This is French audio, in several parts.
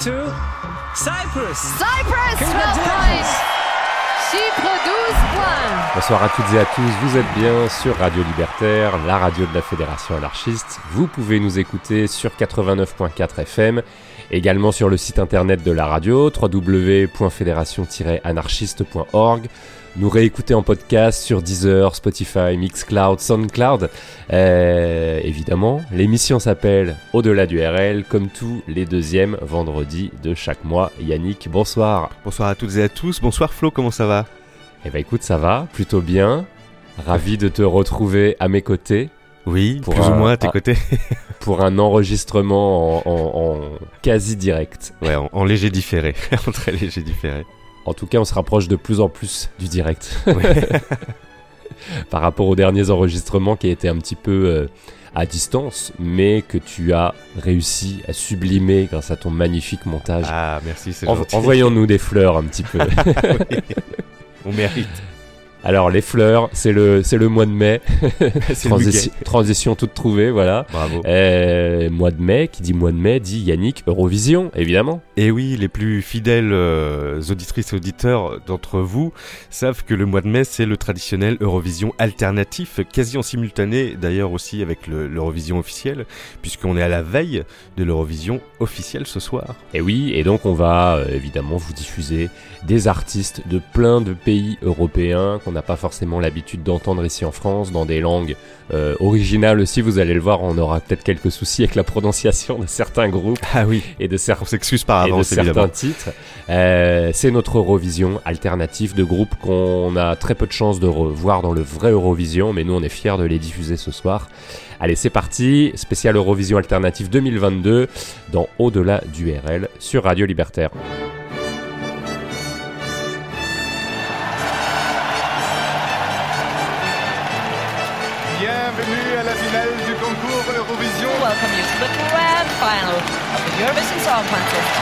To Cyprus. Cyprus, 12 points. Chypre, 12 points. Bonsoir à toutes et à tous, vous êtes bien sur Radio Libertaire, la radio de la Fédération anarchiste. Vous pouvez nous écouter sur 89.4 FM, également sur le site internet de la radio, www.fédération-anarchiste.org. Nous réécouter en podcast sur Deezer, Spotify, Mixcloud, Soundcloud. Euh, évidemment, l'émission s'appelle Au-delà du RL, comme tous les deuxièmes vendredis de chaque mois. Yannick, bonsoir. Bonsoir à toutes et à tous. Bonsoir Flo, comment ça va? Eh ben écoute, ça va, plutôt bien. Ravi de te retrouver à mes côtés Oui, Pour plus un- ou moins à tes côtés. pour un enregistrement en, en- en quasi direct. ouais, en, en léger différé. en très léger différé. En tout cas, on se rapproche de plus en plus du direct Ouais. par rapport aux derniers enregistrements qui étaient un petit peu euh, à distance, mais que tu as réussi à sublimer grâce à ton magnifique montage. ah, merci, c'est En- gentil. Envoyons-nous des fleurs un petit peu. On mérite. Alors les fleurs, c'est le c'est le mois de mai. Transition, transition toute trouvée, voilà. Bravo. Euh, mois de mai, qui dit mois de mai dit Yannick Eurovision, évidemment. Et oui, les plus fidèles euh, auditrices et auditeurs d'entre vous savent que le mois de mai, c'est le traditionnel Eurovision alternatif, quasi en simultané d'ailleurs aussi avec le- l'Eurovision officiel, puisqu'on est à la veille de l'Eurovision officielle ce soir. Et oui, et donc on va euh, évidemment vous diffuser des artistes de plein de pays européens qu'on n'a pas forcément l'habitude d'entendre ici en France, dans des langues euh, originales aussi. Vous allez le voir, on aura peut-être quelques soucis avec la prononciation de certains groupes Ah oui, et de certains on s'excuse par et de avance certains évidemment. titres. Euh, c'est notre Eurovision alternatif de groupes qu'on a très peu de chance de revoir dans le vrai Eurovision, mais nous on est fiers de les diffuser ce soir. Allez, c'est parti, spécial Eurovision alternatif 2022 dans Au-delà du RL sur Radio Libertaire. Eurovision Song Contest.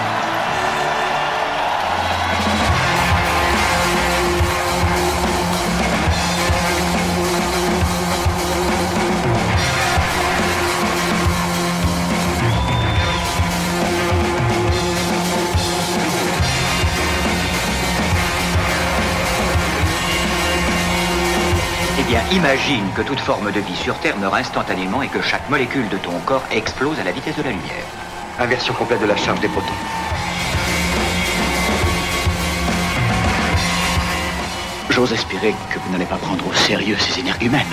Eh bien, imagine que toute forme de vie sur Terre meurt instantanément et que chaque molécule de ton corps explose à la vitesse de la lumière. Inversion complète de la charge des protons. J'ose espérer que vous n'allez pas prendre au sérieux ces énergumènes.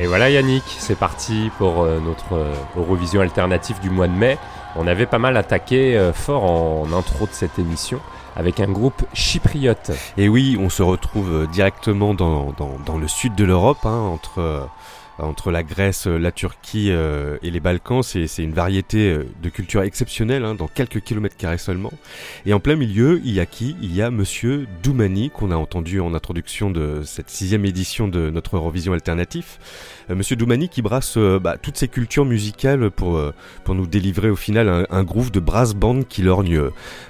Et voilà Yannick, c'est parti pour euh, notre euh, Eurovision alternatif du mois de mai. On avait pas mal attaqué euh, fort en intro de cette émission avec un groupe chypriote. Et oui, on se retrouve euh, directement dans, dans, dans le sud de l'Europe, hein, entre, euh, entre la Grèce, la Turquie euh, et les Balkans. C'est une variété de culture exceptionnelle, hein, dans quelques kilomètres carrés seulement. Et en plein milieu, il y a qui? Il y a Monsieur Doumani, qu'on a entendu en introduction de cette sixième édition de notre Eurovision alternatif. Euh, Monsieur Doumani qui brasse euh, bah, toutes ces cultures musicales pour, euh, pour nous délivrer au final un, un groove de brass band qui lorgne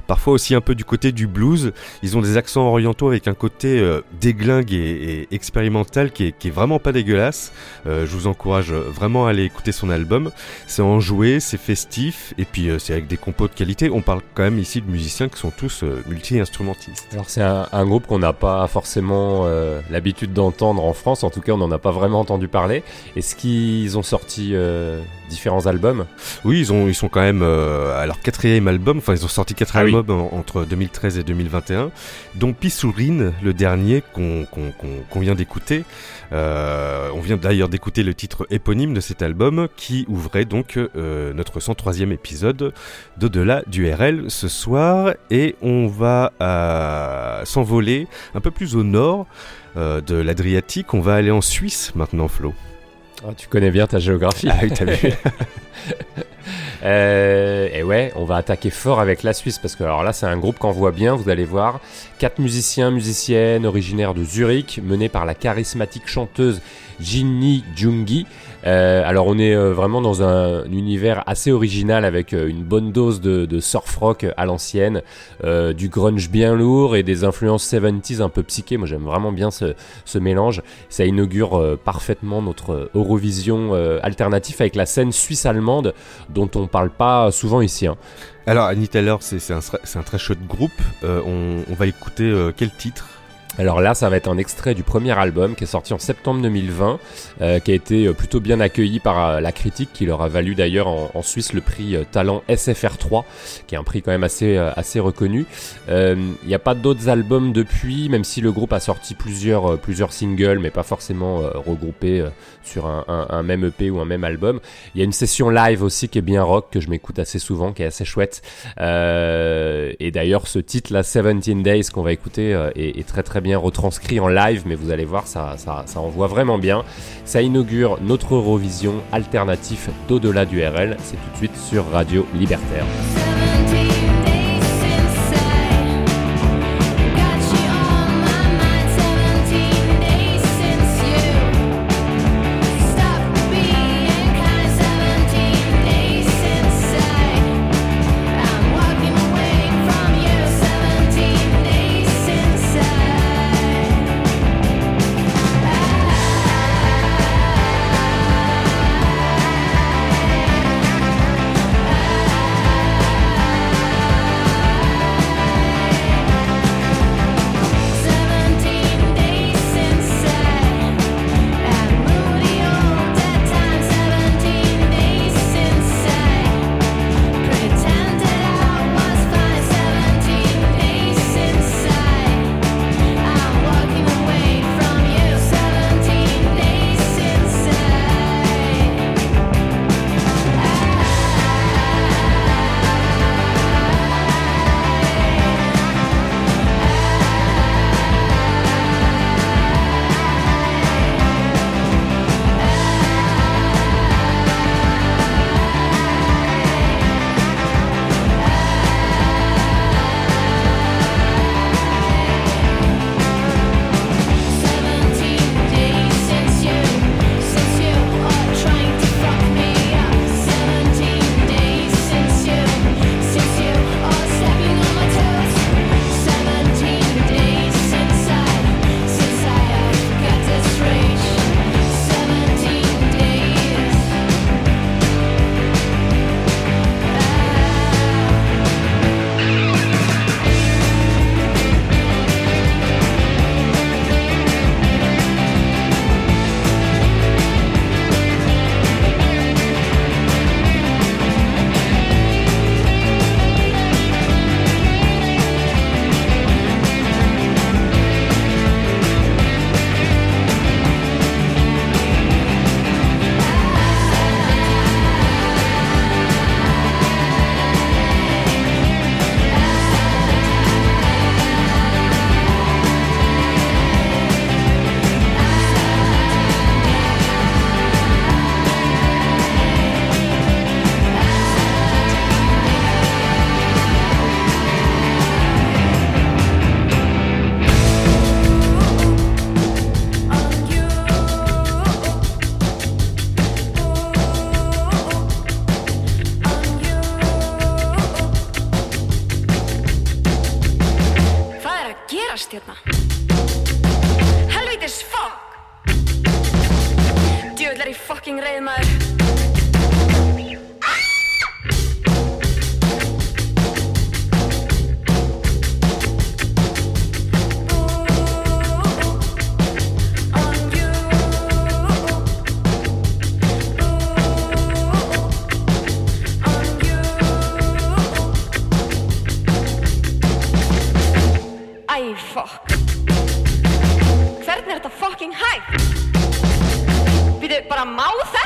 parfois aussi un peu du côté du blues. Ils ont des accents orientaux avec un côté déglingue et, et expérimental qui est, qui est vraiment pas dégueulasse. Je vous encourage vraiment à aller écouter son album. C'est enjoué, c'est festif et puis c'est avec des compos de qualité. On parle quand même ici de musiciens qui sont tous multi-instrumentistes. Alors c'est un, un groupe qu'on n'a pas forcément euh, l'habitude d'entendre en France, en tout cas on n'en a pas vraiment entendu parler. Est-ce qu'ils ont sorti euh, différents albums? Oui, ils, ont, ils sont quand même euh, à leur quatrième album. Enfin, ils ont sorti quatre Ah oui. albums en- entre 2013 et 2021, dont Pissourine, le dernier qu'on vient d'écouter. Euh, on vient d'ailleurs d'écouter le titre éponyme de cet album qui ouvrait donc euh, notre 103e épisode d'Au-delà du RL ce soir. Et on va euh, s'envoler un peu plus au nord de l'Adriatique. On va aller en Suisse maintenant, Flo. Ah, Tu connais bien ta géographie. Ah oui, t'as vu. Euh, et ouais, on va attaquer fort avec la Suisse parce que alors là c'est un groupe qu'on voit bien, vous allez voir. Quatre musiciens, musiciennes originaires de Zurich, menés par la charismatique chanteuse Ginny Jungi. Euh, alors on est euh, vraiment dans un, univers assez original avec euh, une bonne dose de, de surf rock à l'ancienne, euh, du grunge bien lourd et des influences 70s un peu psyché. Moi j'aime vraiment bien ce, ce mélange. Ça inaugure euh, parfaitement notre Eurovision alternatif avec la scène suisse-allemande dont on parle pas souvent ici. hein. Alors, Annie Taylor, c'est un, un très chouette groupe. Euh, on, on va écouter quel titre? Alors là, ça va être un extrait du premier album qui est sorti en septembre 2020, euh, qui a été euh, plutôt bien accueilli par euh, la critique, qui leur a valu d'ailleurs en, Suisse le prix Talent SFR3, qui est un prix quand même assez, assez reconnu. Il n'y a pas d'autres albums depuis, même si le groupe a sorti plusieurs, plusieurs singles, mais pas forcément regroupés sur un, même EP ou un même album. Il y a une session live aussi qui est bien rock, que je m'écoute assez souvent, qui est assez chouette. Et d'ailleurs, ce titre, là, 17 Days, qu'on va écouter, est, est très très bien retranscrit en live, mais vous allez voir, ça, ça, ça envoie vraiment bien. Ça inaugure notre Eurovision alternatif d'au-delà du RL. C'est tout de suite sur Radio Libertaire. fuck Hvernig er þetta fucking hægt? Við þau bara má það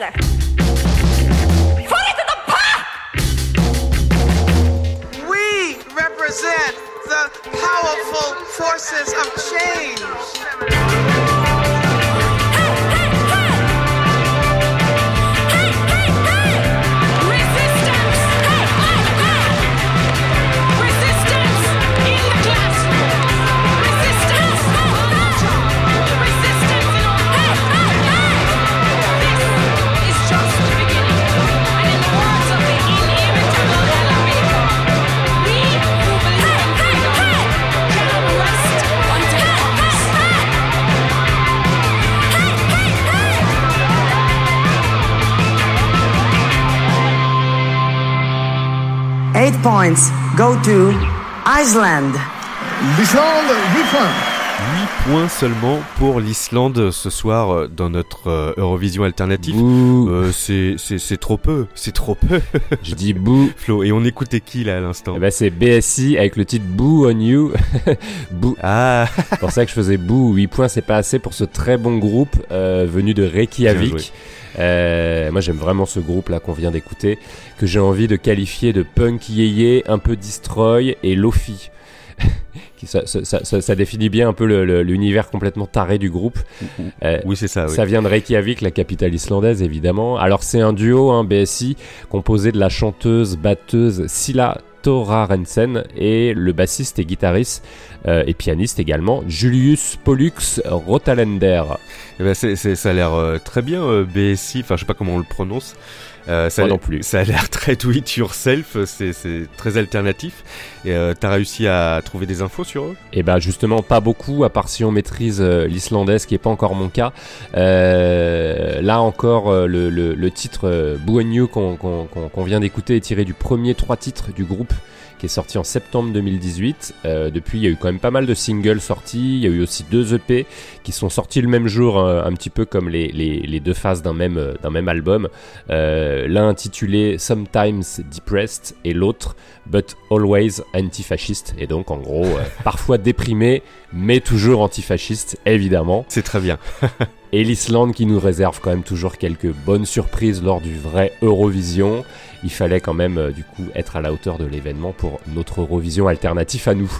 left. Points go to Iceland. L'Islande, 8 points. 8 points seulement pour l'Islande ce soir euh, dans notre euh, Eurovision alternative. Bouh. Euh, c'est trop peu, c'est trop peu. Je dis boo. Flo, et on écoutait qui là à l'instant? Eh ben, c'est BSI avec le titre Boo on You. Boo. Ah, C'est pour ça que je faisais boo. 8 points, c'est pas assez pour ce très bon groupe euh, venu de. Reykjavik. Euh, moi, j'aime vraiment ce groupe là qu'on vient d'écouter, que j'ai envie de qualifier de punk yéyé, un peu destroy et lofi. Ça, ça- ça- ça- ça définit bien un peu l'univers complètement taré du groupe. Euh, oui c'est ça. Oui. Ça vient de Reykjavik, la capitale islandaise évidemment. Alors c'est un duo, hein, BSI, composé de la chanteuse batteuse Silla Thorarensen et le bassiste et guitariste euh, et pianiste également Julius Pollux Rotalender. Eh ben, ça a l'air euh, très bien BSI. Enfin je sais pas comment on le prononce. Euh, ça, Moi non plus. ça a l'air très do it yourself. C'est très alternatif. Et euh, t'as réussi à trouver des infos sur eux? Et ben justement pas beaucoup, à part si on maîtrise euh, l'islandais, ce qui est pas encore mon cas. Euh, là encore, euh, le, le- le titre euh, You qu'on qu'on- qu'on- qu'on vient d'écouter est tiré du premier trois titres du groupe qui est sorti en septembre 2018. Euh, depuis, il y a eu quand même pas mal de singles sortis. Il y a eu aussi deux EP qui sont sortis le même jour, euh, un petit peu comme les, deux phases d'un même, euh, d'un même album. Euh, L'un intitulé Sometimes Depressed et l'autre But Always Antifasciste. Et donc, en gros, parfois déprimé, mais toujours antifasciste, évidemment. C'est très bien. Et l'Islande qui nous réserve quand même toujours quelques bonnes surprises lors du vrai Eurovision. Il fallait quand même euh, du coup être à la hauteur de l'événement pour notre Eurovision alternatif à nous.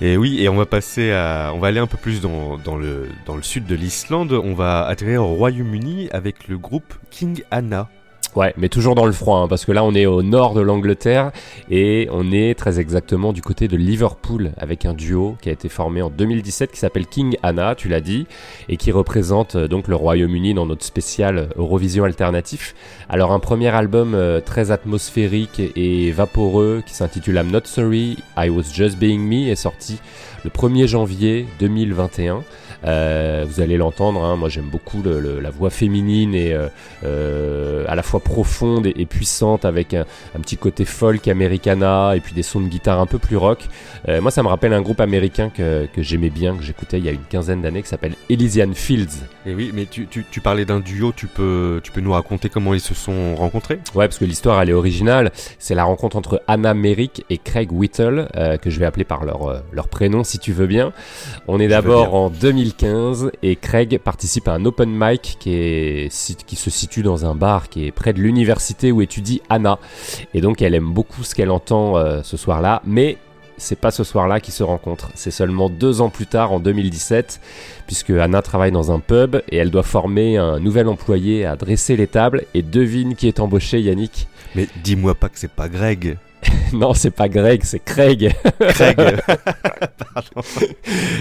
Et oui, et on va passer à, on va aller un peu plus dans, le dans le sud de l'Islande. On va atterrir au Royaume-Uni avec le groupe King Anna. Ouais, mais toujours dans le froid, hein, parce que là on est au nord de l'Angleterre et on est très exactement du côté de Liverpool avec un duo qui a été formé en 2017 qui s'appelle King Anna, tu l'as dit, et qui représente euh, donc le Royaume-Uni dans notre spécial Eurovision alternatif. Alors un premier album euh, très atmosphérique et vaporeux qui s'intitule I'm Not Sorry, I Was Just Being Me est sorti le 1er janvier 2021. Euh, vous allez l'entendre, hein, moi j'aime beaucoup le- le- la voix féminine et euh, euh, à la fois profonde et, et puissante avec un, un petit côté folk americana et puis des sons de guitare un peu plus rock. Euh, moi ça me rappelle un groupe américain que, que j'aimais bien, que j'écoutais il y a une quinzaine d'années qui s'appelle Elysian Fields. Et oui, mais tu, tu, tu parlais d'un duo. Tu peux tu peux nous raconter comment ils se sont rencontrés? Ouais, parce que l'histoire elle est originale. C'est la rencontre entre Anna Merrick et Craig Whittle, euh, que je vais appeler par leur, euh, leur prénom si tu veux bien. On est d'abord en 2015 et Craig participe à un open mic qui se situe dans un bar qui est près de l'université où étudie Anna. Et donc elle aime beaucoup ce qu'elle entend euh, ce soir-là, mais c'est pas ce soir-là qu'ils se rencontrent. C'est seulement deux ans plus tard, en 2017, puisque Anna travaille dans un pub et elle doit former un nouvel employé à dresser les tables. Et devine qui est embauché, Yannick? Mais dis-moi pas que c'est pas Greg. Non, c'est pas Greg, c'est Craig. Craig.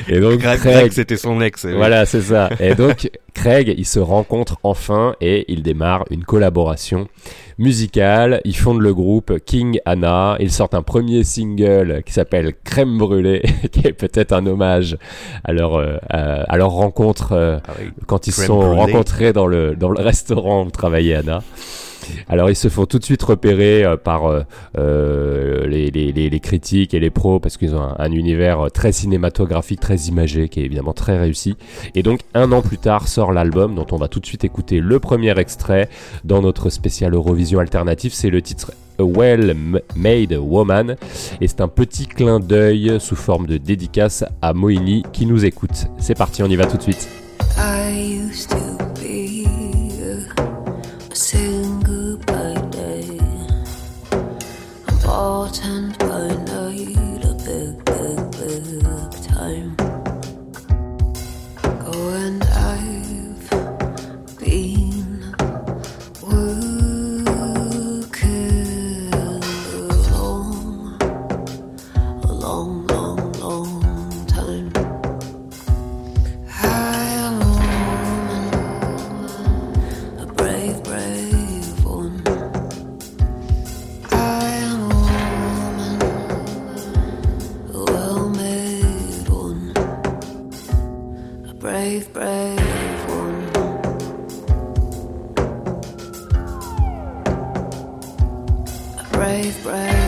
Et donc Greg, Craig, c'était son ex. oui. voilà, c'est ça. Et donc Craig, ils se rencontrent enfin et ils démarrent une collaboration musicale. Ils fondent le groupe King Anna. Ils sortent un premier single qui s'appelle Crème brûlée, qui est peut-être un hommage à leur euh, à, leur rencontre euh, Ah oui. quand ils se sont brûlée. rencontrés dans le dans le restaurant où travaillait Anna. Alors ils se font tout de suite repérer euh, par euh, euh, les, critiques et les pros parce qu'ils ont un, un univers très cinématographique, très imagé, qui est évidemment très réussi. Et donc un an plus tard sort l'album dont on va tout de suite écouter le premier extrait dans notre spécial Eurovision alternatif. C'est le titre A Well-Made Woman et c'est un petit clin d'œil sous forme de dédicace à Moini qui nous écoute. C'est parti, on y va tout de suite. autumn brave, brave one. A brave, brave.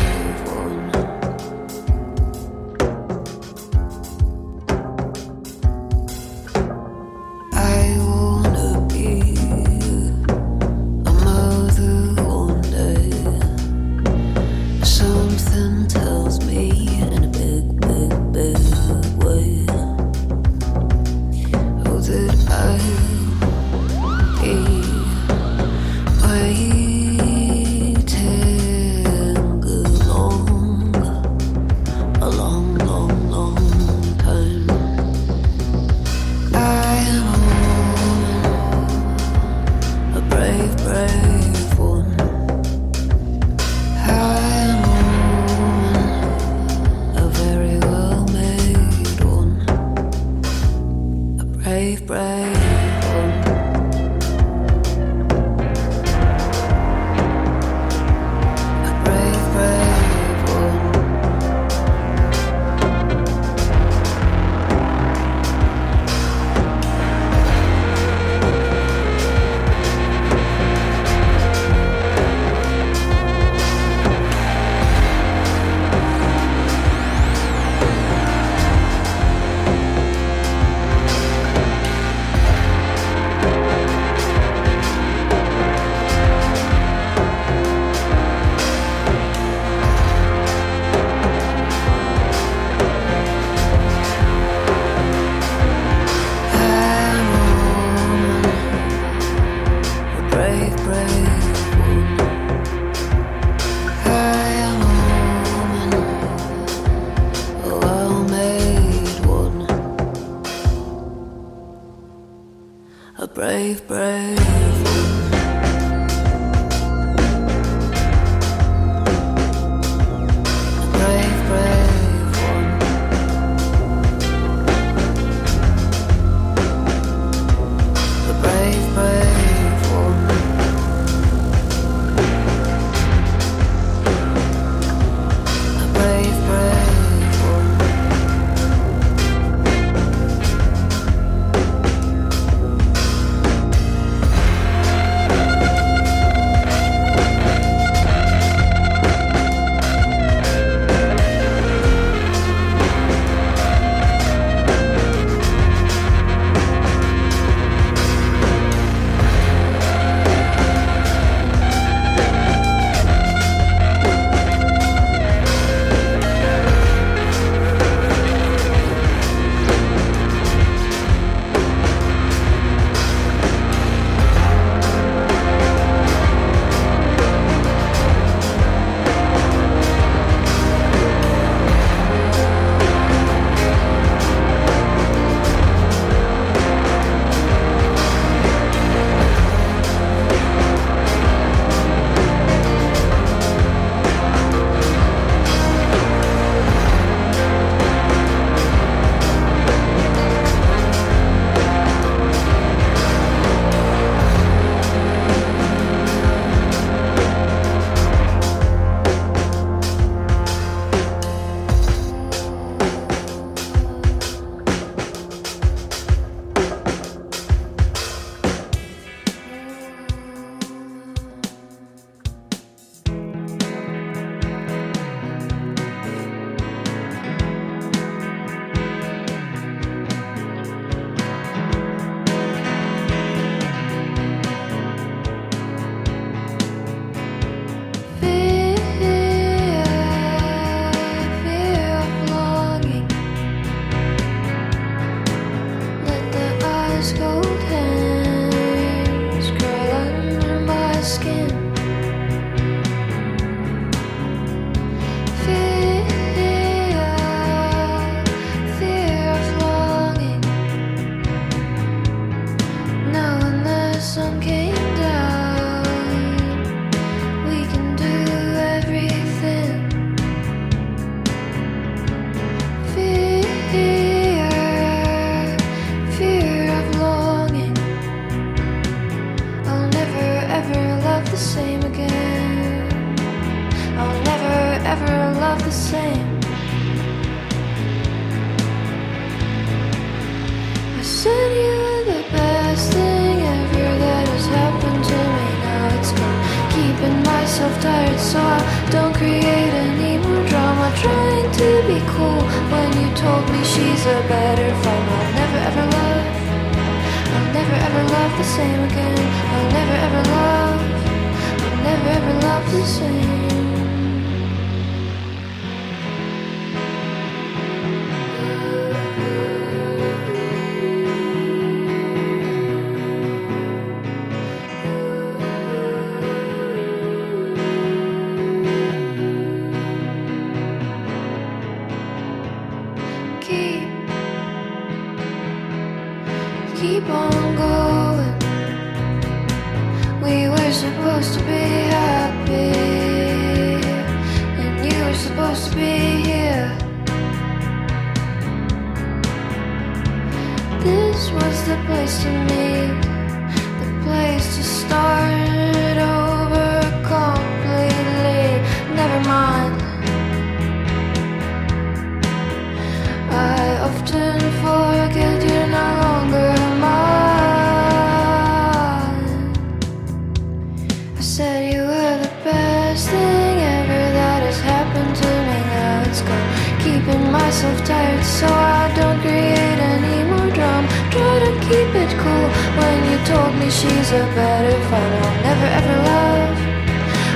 Myself tired so I don't create any more drama. Try to keep it cool when you told me she's a better fight. I'll never ever love.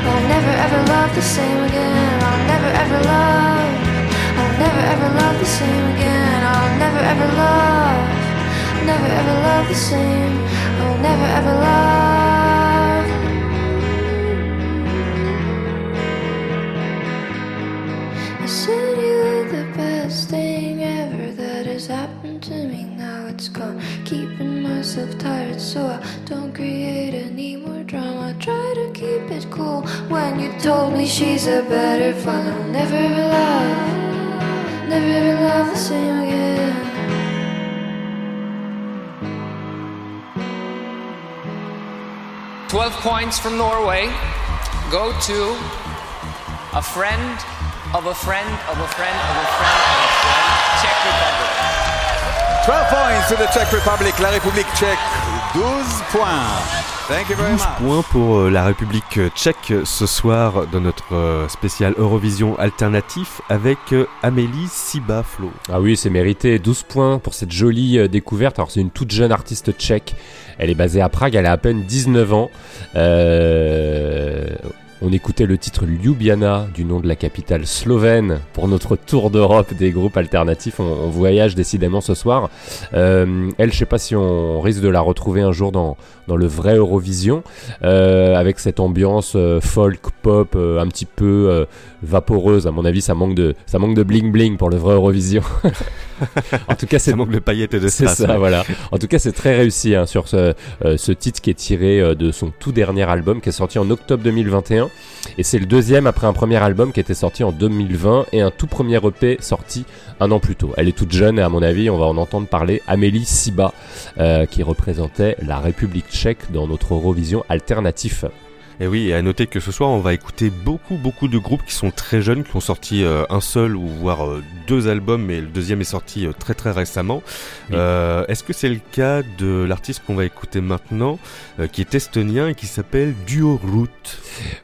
I'll never ever love the same again. I'll never ever love. I'll never ever love the same again. I'll never ever love. Never ever love the same. I'll never ever love. I myself tired so I don't create any more drama. Try to keep it cool when you told me she's a better fun. I'll never ever love, never ever love the same again. Twelve points from Norway go to a friend of a friend of a friend of a friend friend. 12 points to the Czech Republic, la République tchèque. 12 points. Thank you very 12 much. points pour euh, la République tchèque ce soir dans notre euh, spécial Eurovision alternatif avec euh, Amélie Sibaflo. Ah oui, c'est mérité. 12 points pour cette jolie euh, découverte. Alors, c'est une toute jeune artiste tchèque. Elle est basée à Prague. Elle a à peine 19 ans. Euh, On écoutait le titre Ljubljana du nom de la capitale slovène pour notre tour d'Europe des groupes alternatifs. On, voyage décidément ce soir. Euh, elle, je sais pas si on risque de la retrouver un jour dans, dans le vrai Eurovision euh, avec cette ambiance euh, folk pop euh, un petit peu euh, vaporeuse. À mon avis, ça manque de ça manque de bling bling pour le vrai Eurovision. en tout cas, c'est Ça manque de paillettes et de c'est ça, ouais. voilà. En tout cas, c'est très réussi hein, sur ce, euh, ce titre qui est tiré euh, de son tout dernier album qui est sorti en octobre 2021. Et c'est le deuxième après un premier album qui était sorti en 2020 et un tout premier EP sorti un an plus tôt. Elle est toute jeune et à mon avis, on va en entendre parler. Amélie Siba, euh, qui représentait la République dans notre Eurovision alternatif. Et oui, et à noter que ce soir, on va écouter beaucoup, beaucoup de groupes qui sont très jeunes, qui ont sorti euh, un seul ou voire euh, deux albums, mais le deuxième est sorti euh, très, très récemment. Oui. Euh, Est-ce que c'est le cas de l'artiste qu'on va écouter maintenant, qui est estonien et qui s'appelle Duo Root?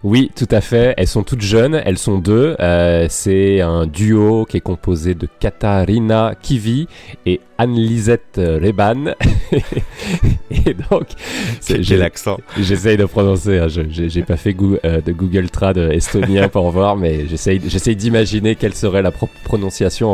Oui, tout à fait. Elles sont toutes jeunes, elles sont deux. Euh, c'est un duo qui est composé de Katarina Kivi et Anne-Lisette Reban. et donc, j'ai- l'accent J'essaye de prononcer, hein, je- j'ai pas fait euh, de Google Trad estonien pour voir, mais j'essaye d'imaginer quelle serait la pro- prononciation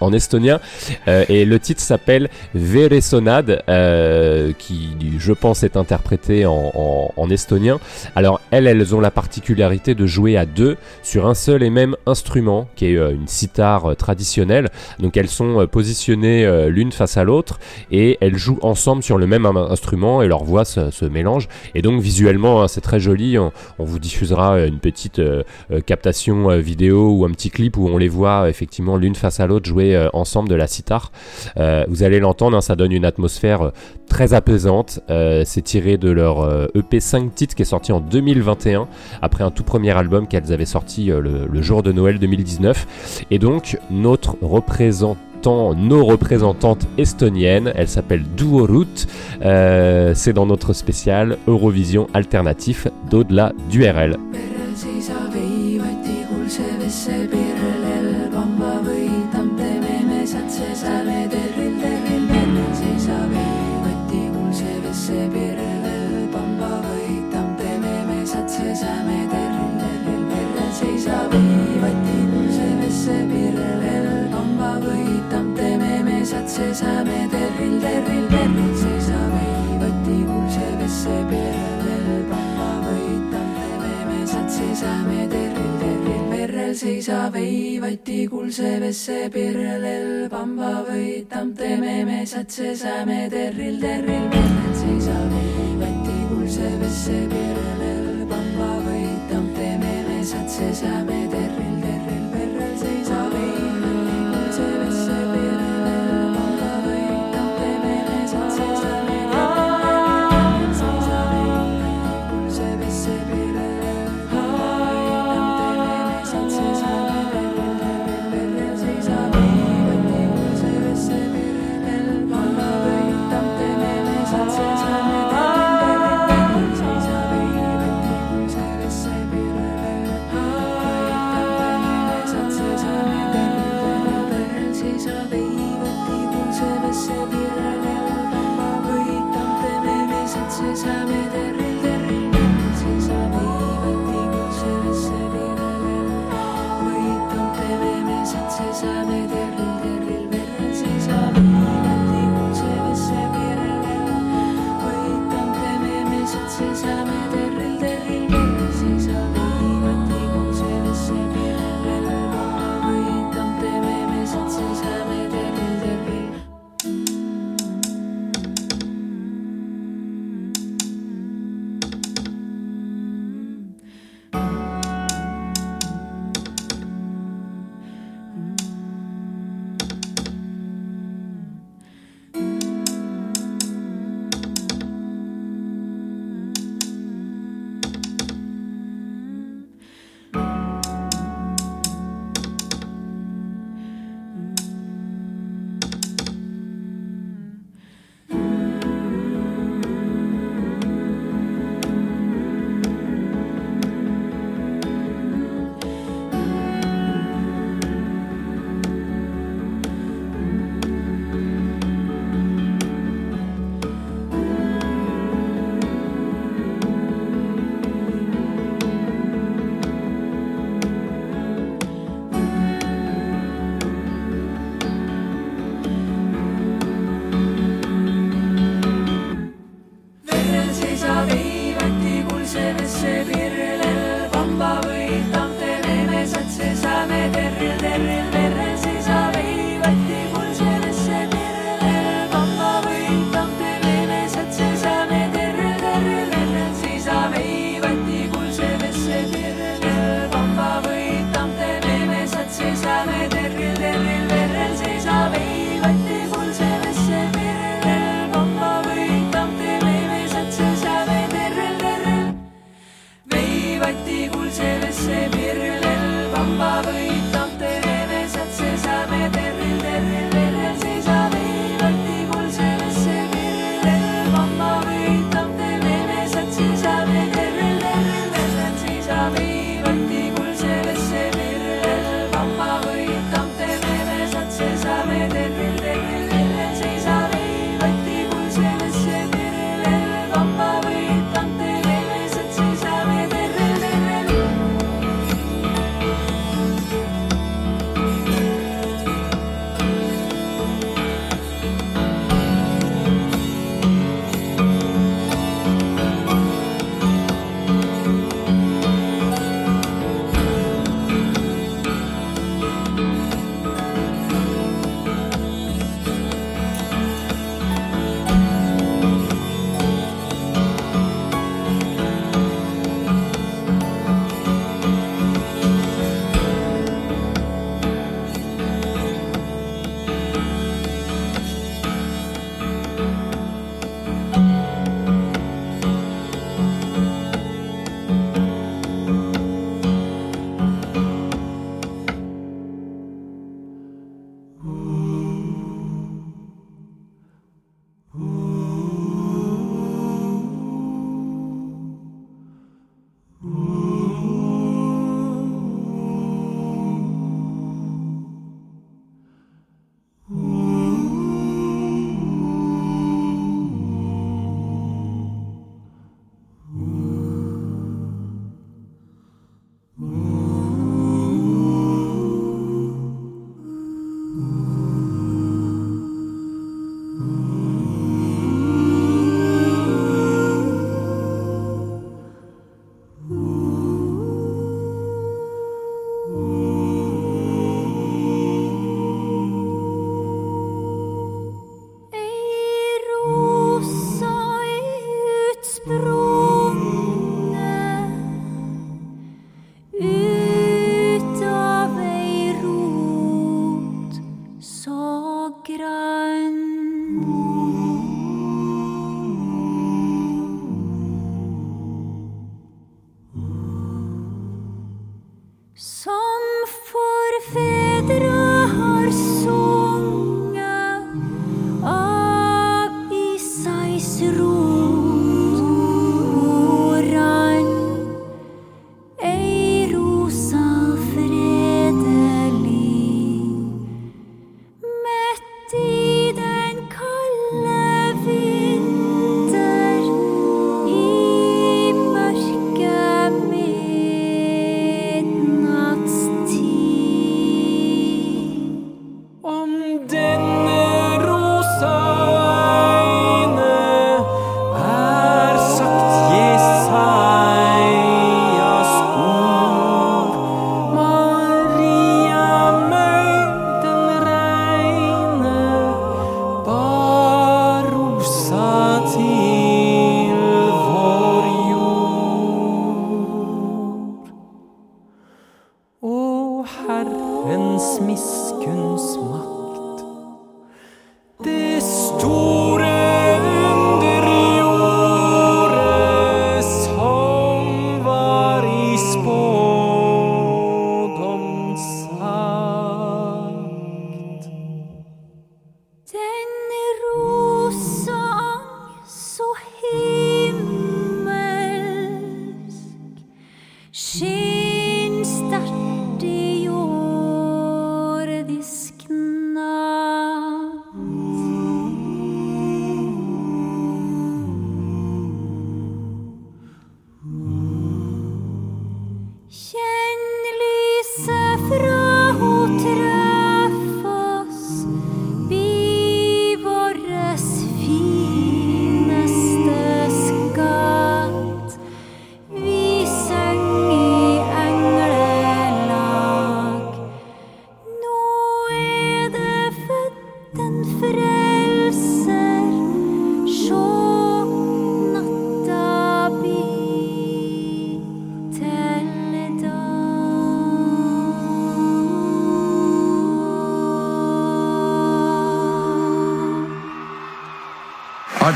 en, estonien. Euh, et le titre s'appelle Veresonad, euh, qui je pense est interprété en, en- en estonien. Alors elles, elles ont la particularité de jouer à deux sur un seul et même instrument, qui est euh, une sitar traditionnelle. Donc elles sont positionnées l'une face à l'autre et elles jouent ensemble sur le même in- instrument et leurs voix se, se mélangent. Et donc visuellement, hein, c'est très joli. On, vous diffusera euh, une petite euh, euh, captation vidéo ou un petit clip où on les voit effectivement l'une face à l'autre jouer ensemble de la sitar. Vous allez l'entendre, hein, ça donne une atmosphère très apaisante. C'est tiré de leur EP 5 titres qui est sorti en 2021 après un tout premier album qu'elles avaient sorti le jour de Noël 2019. Et donc notre représentant nos représentantes estoniennes. Elle s'appelle Duorut. Euh, c'est dans notre spécial Eurovision alternatif d'au-delà du RL. pesame terril, terril, terril, seisame võti kuulse pesse perel, papa võitame, me mesad seisame terril, terril, perel seisame võti kuulse pesse perel, pamba võitame, me mesad seisame terril, terril, perel seisame võti kuulse pesse perel, pamba võitame, me mesad seisame terril.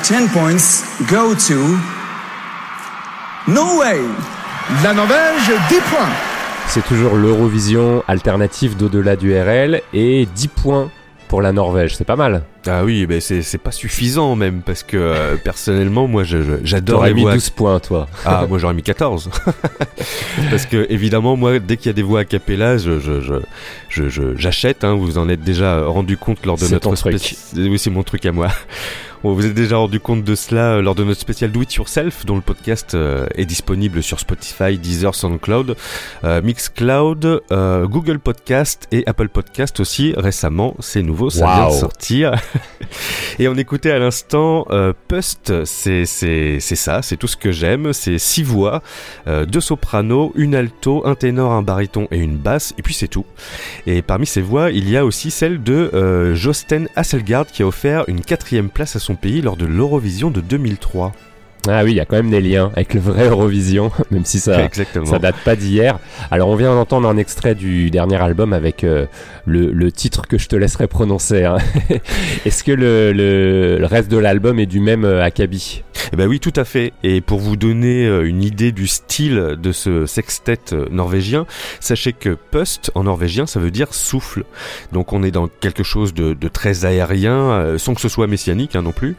10 points go to Norway. La Norvège, 10 points. C'est toujours l'Eurovision alternative d'au-delà du RL et 10 points pour la Norvège, c'est pas mal. Ah oui, mais c'est c'est pas suffisant même parce que euh, personnellement, moi, j'adore T'aurais mis voix. 12 points, toi. Ah, moi j'aurais mis 14. Parce que évidemment, moi, dès qu'il y a des voix a cappella, je, je, je, je- je- j'achète. hein, vous en êtes déjà rendu compte lors de notre ton truc. spéci- Oui, c'est mon truc à moi. Bon, vous êtes déjà rendu compte de cela euh, lors de notre spécial Do It Yourself, dont le podcast euh, est disponible sur Spotify, Deezer, SoundCloud, euh, Mixcloud, euh, Google Podcast et Apple Podcast aussi. Récemment, c'est nouveau, ça vient de sortir. Et on écoutait à l'instant Pust, c'est c'est c'est ça, c'est tout ce que j'aime, c'est six voix, deux sopranos, une alto, un ténor, un baryton et une basse, et puis c'est tout. Et parmi ces voix, il y a aussi celle de euh, Josten Hasselgaard qui a offert une quatrième place à son pays lors de l'Eurovision de 2003. Ah oui, il y a quand même des liens avec le vrai Eurovision, même si ça, Exactement. ça date pas d'hier. Alors on vient d'entendre un extrait du dernier album avec euh, le, le titre que je te laisserai prononcer. hein. Est-ce que le, le- le reste de l'album est du même euh, acabit? Eh ben oui, tout à fait. Et pour vous donner euh, une idée du style de ce sextet euh, norvégien, sachez que Pust en norvégien, ça veut dire souffle. Donc on est dans quelque chose de, de très aérien, sans que ce soit messianique hein, non plus.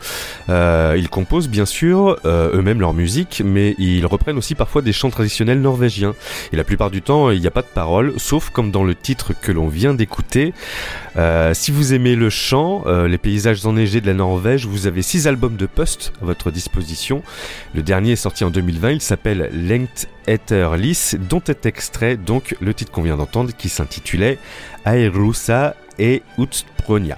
Ils composent bien sûr eux-mêmes leur musique, mais ils reprennent aussi parfois des chants traditionnels norvégiens. Et la plupart du temps, il n'y a pas de paroles, sauf comme dans le titre que l'on vient d'écouter. Euh, si vous aimez le chant, euh, les paysages enneigés de la Norvège, vous avez six albums de Pust à votre disposition. Le dernier est sorti en 2020, il s'appelle Lengt Etter Lys, dont est extrait donc le titre qu'on vient d'entendre qui s'intitulait Aerusa et Utspronia.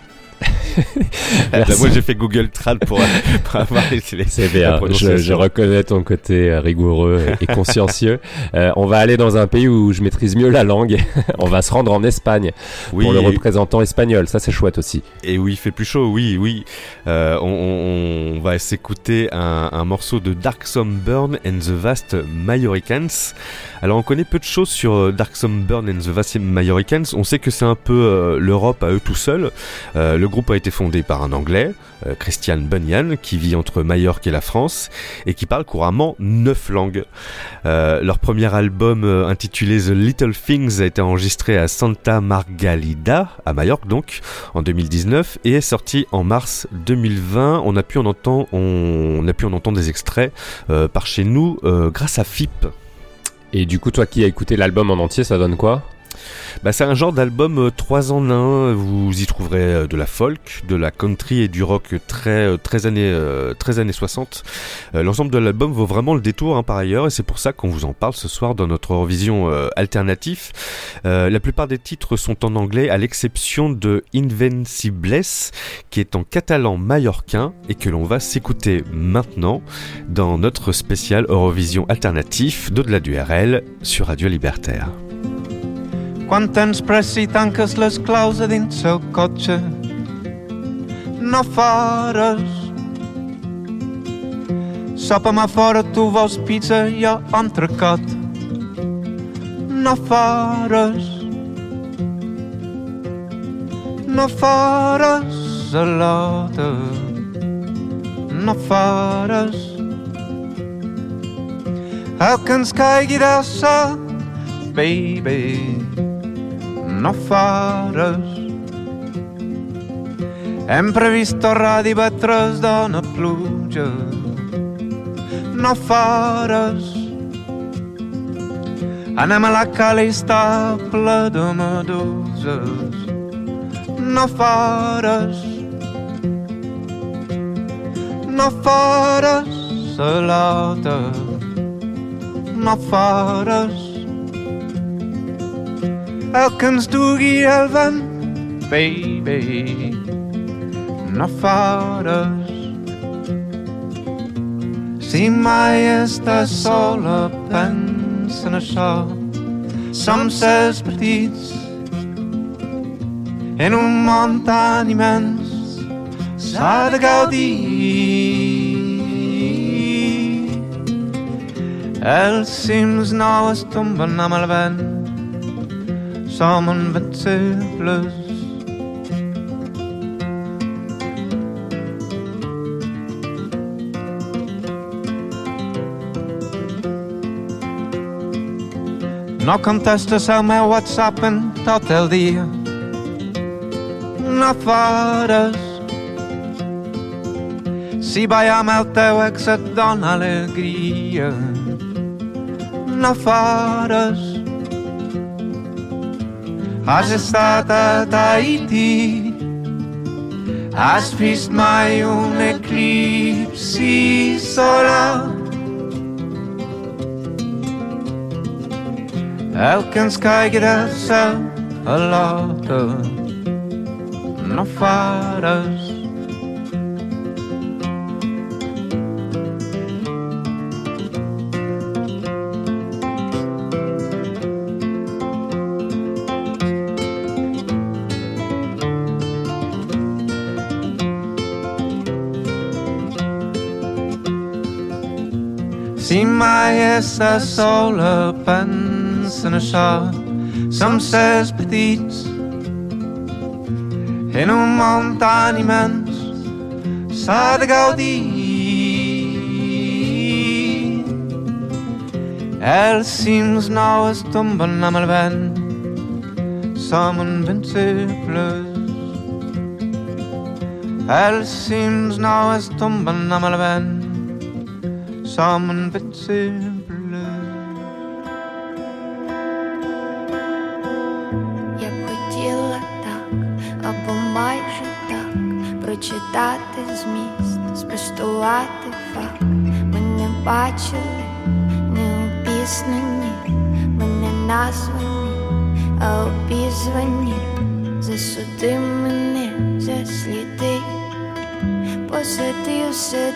Moi j'ai fait Google Trad pour, pour avoir les, C'est bien, je, reconnais ton côté euh, rigoureux et consciencieux. Euh, on va aller dans un pays où je maîtrise mieux la langue. on va se rendre en Espagne Oui, pour le représentant espagnol. Ça, c'est chouette aussi. Et oui, il fait plus chaud, oui, oui. Euh, on, va s'écouter un, un morceau de Dark Burn and the Vast Majoricans. Alors on connaît peu de choses sur Dark Burn and the Vast Majoricans. On sait que c'est un peu euh, l'Europe à eux tout seuls. Le le groupe a été fondé par un Anglais, euh, Christian Bunyan, qui vit entre Majorque et la France et qui parle couramment neuf langues. Euh, leur premier album euh, intitulé The Little Things a été enregistré à Santa Margalida, à Majorque donc, en 2019 et est sorti en mars 2020. On a pu en entendre, on, on a pu en entendre des extraits par chez nous grâce à FIP. Et du coup, toi qui as écouté l'album en entier, ça donne quoi? Bah, c'est un genre d'album 3 en 1. Vous y trouverez euh, de la folk, de la country et du rock très, euh, très, années, euh, années 60. Euh, L'ensemble de l'album vaut vraiment le détour hein, par ailleurs et c'est pour ça qu'on vous en parle ce soir dans notre revision euh, alternatif. Euh, la plupart des titres sont en anglais à l'exception de Invencibles qui est en catalan mallorquin et que l'on va s'écouter maintenant dans notre spécial Eurovision alternatif d'au-delà du RL sur Radio Libertaire. Quan tens pressa i tanques les claus a dins el cotxe. No fares. Sopa'm a fora, tu vols pizza, jo entrecot no fares. No fares a l'ota no fares. El que ens caigui del cel baby no fares hem previst torrar divendres dona pluja no fares anem a la cala i està ple de meduses no fares no fares a l'alta no fares el que ens dugui el vent, baby, no fares. Si mai estàs sola, pensa en això. Som sers petits en un món tan immens, s'ha de gaudir. Els cims no es tomben amb el vent, som invencibles. No contestes el meu WhatsApp en tot el dia. No fares. Si ballam el teu ex et dona alegria. No fares. Has estat a Tahiti. Has vist mai un eclipsi solar. El que ens caigui del cel a l'hora no fares estàs sola, pensa en això. Som sers petits en un món tan immens. S'ha de gaudir. Els cims no es tomben amb el vent. Som invencibles. Els cims no es tomben amb el vent. Som invencibles.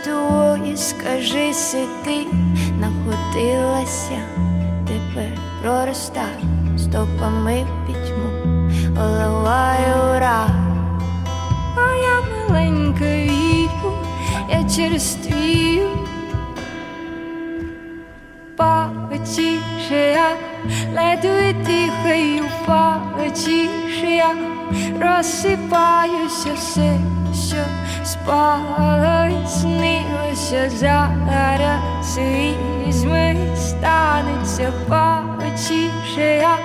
Саду і скажи сиди, находилася, тепер проростай стопами пітьму, оливаю рай. А я маленька вірю, я черствію. Потіше я ледве дихаю, потише я розсипаюся все, Сонця заря свізьми станеться паличіше я,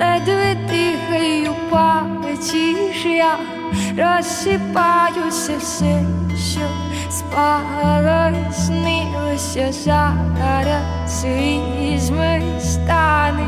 ледве дихаю паличіше я, розсипаюся все, що спало снилося, заря свізьми станеться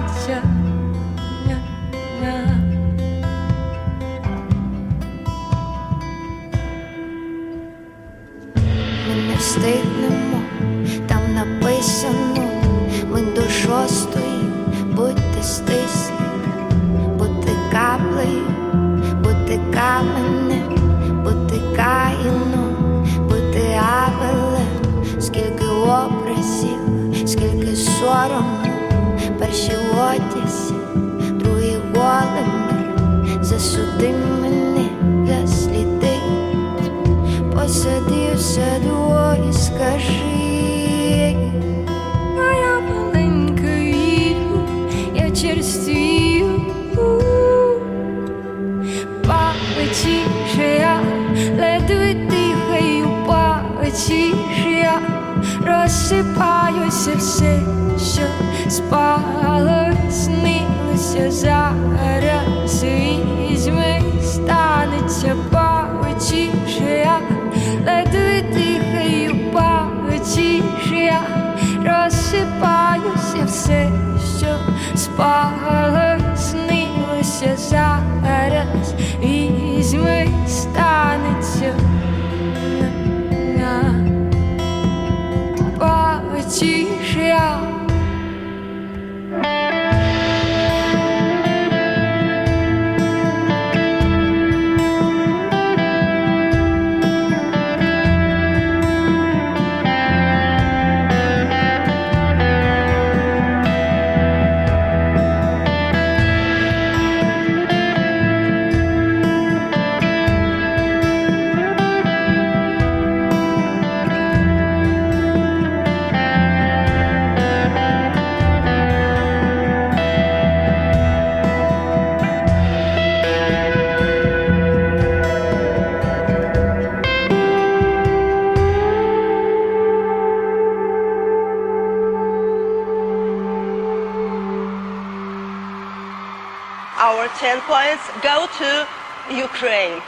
points go to Ukraine.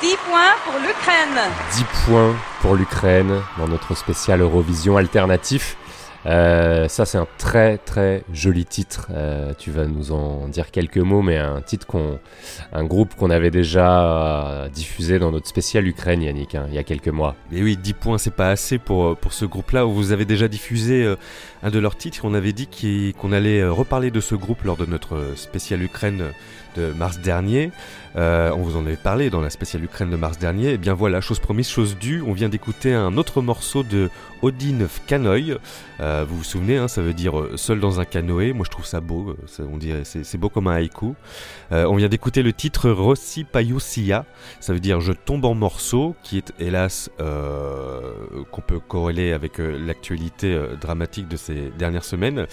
10 points pour l'Ukraine. 10 points pour l'Ukraine dans notre spécial Eurovision alternatif. Euh, ça, c'est un très très joli titre. Euh, tu vas nous en dire quelques mots, mais un titre qu'on, un groupe qu'on avait déjà euh, diffusé dans notre spécial Ukraine, Yannick, hein, il y a quelques mois. Mais oui, 10 points, c'est pas assez pour, pour ce groupe-là. Vous avez déjà diffusé euh, un de leurs titres. On avait dit qu'on allait reparler de ce groupe lors de notre spécial Ukraine de mars dernier. Euh, on vous en avait parlé dans la spéciale Ukraine de mars dernier. Et bien voilà, chose promise, chose due. On vient d'écouter un autre morceau de Odin Kanoï. Euh, vous vous souvenez, hein, ça veut dire euh, seul dans un canoë. Moi, je trouve ça beau. euh, ça- on dirait c'est beau comme un haïku. Euh, on vient d'écouter le titre Rossi Payusia. Ça veut dire je tombe en morceaux, qui est hélas euh, qu'on peut corréler avec l'actualité dramatique de ces dernières semaines.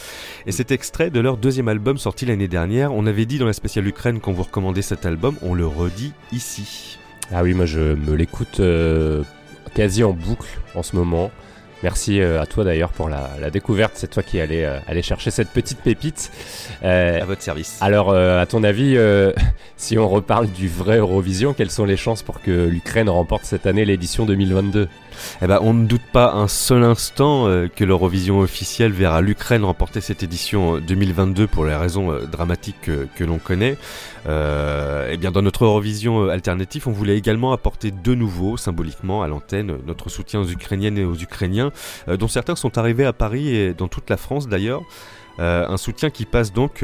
Et cet extrait de leur deuxième album sorti l'année dernière. On avait dit dans la spéciale Ukraine qu'on vous recommandait cet album. Le redit ici. Ah oui, moi je me l'écoute euh, quasi en boucle en ce moment. Merci euh, à toi d'ailleurs pour la, la découverte. C'est toi qui allais euh, aller chercher cette petite pépite. Euh, À votre service. alors, euh, à ton avis, euh, si on reparle du vrai Eurovision, quelles sont les chances pour que l'Ukraine remporte cette année l'édition 2022 Eh ben, on ne doute pas un seul instant euh, que l'Eurovision officielle verra l'Ukraine remporter cette édition euh, 2022 pour les raisons euh, dramatiques que, que l'on connaît. Euh, eh bien, dans notre Eurovision euh, alternatif, on voulait également apporter de nouveau, symboliquement, à l'antenne, euh, notre soutien aux Ukrainiennes et aux Ukrainiens, dont certains sont arrivés à Paris et dans toute la France d'ailleurs. Un soutien qui passe donc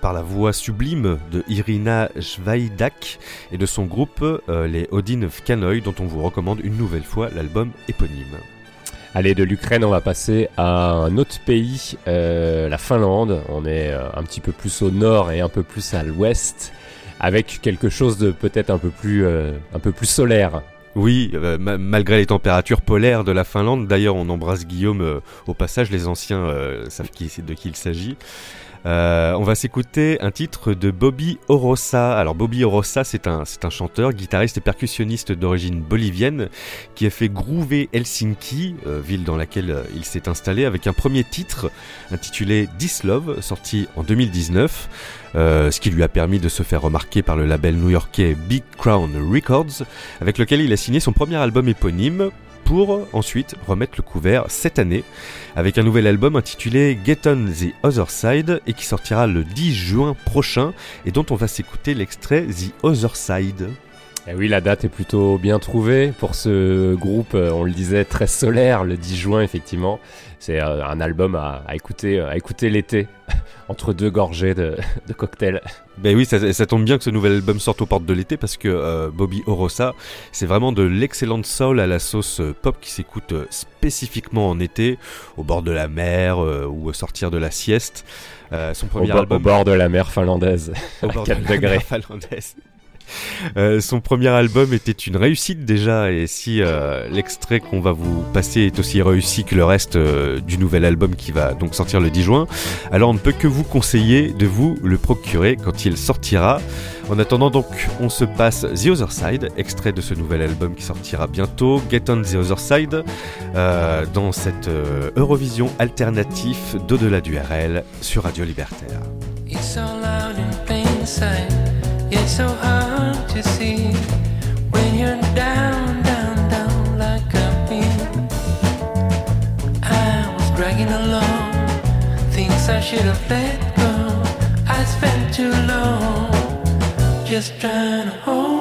par la voix sublime de Irina Shvaidak et de son groupe les Odin Vkanoï dont on vous recommande une nouvelle fois l'album éponyme. Allez, de l'Ukraine, on va passer à un autre pays, euh, la Finlande. On est euh, un petit peu plus au nord et un peu plus à l'ouest, avec quelque chose de peut-être un peu plus, euh, un peu plus solaire. Oui, euh, ma- malgré les températures polaires de la Finlande, d'ailleurs on embrasse Guillaume euh, au passage, les anciens euh, savent qui, de qui il s'agit. Euh, on va s'écouter un titre de Bobby Orosa. Alors Bobby Orosa, c'est un, chanteur, guitariste et percussionniste d'origine bolivienne qui a fait groover Helsinki, euh, ville dans laquelle euh, il s'est installé, avec un premier titre intitulé This Love, sorti en 2019. euh, ce qui lui a permis de se faire remarquer par le label new-yorkais Big Crown Records, avec lequel il a signé son premier album éponyme, pour ensuite remettre le couvert cette année avec un nouvel album intitulé Get on the Other Side et qui sortira le 10 juin prochain et dont on va s'écouter l'extrait The Other Side. Eh oui, la date est plutôt bien trouvée pour ce groupe, euh, on le disait, très solaire, le 10 juin, effectivement. C'est euh, un album à, à écouter, à écouter l'été, entre deux gorgées de, de cocktails. Ben oui, ça, ça tombe bien que ce nouvel album sorte aux portes de l'été parce que euh, Bobby Orosa, c'est vraiment de l'excellente soul à la sauce euh, pop qui s'écoute euh, spécifiquement en été, au bord de la mer euh, ou au sortir de la sieste. Euh, son premier album au bord de la mer finlandaise, au à bord 4 de la degrés. mer finlandaise. Euh, son premier album était une réussite déjà et si euh, l'extrait qu'on va vous passer est aussi réussi que le reste euh, du nouvel album qui va donc sortir le 10 juin, alors on ne peut que vous conseiller de vous le procurer quand il sortira. En attendant donc, on se passe The Other Side, extrait de ce nouvel album qui sortira bientôt, Get on the Other Side, dans cette Eurovision alternatif d'au-delà du RL sur Radio Libertaire. So hard to see when you're down, down, down like been. I was dragging along things I should have let go. I spent too long just trying to hold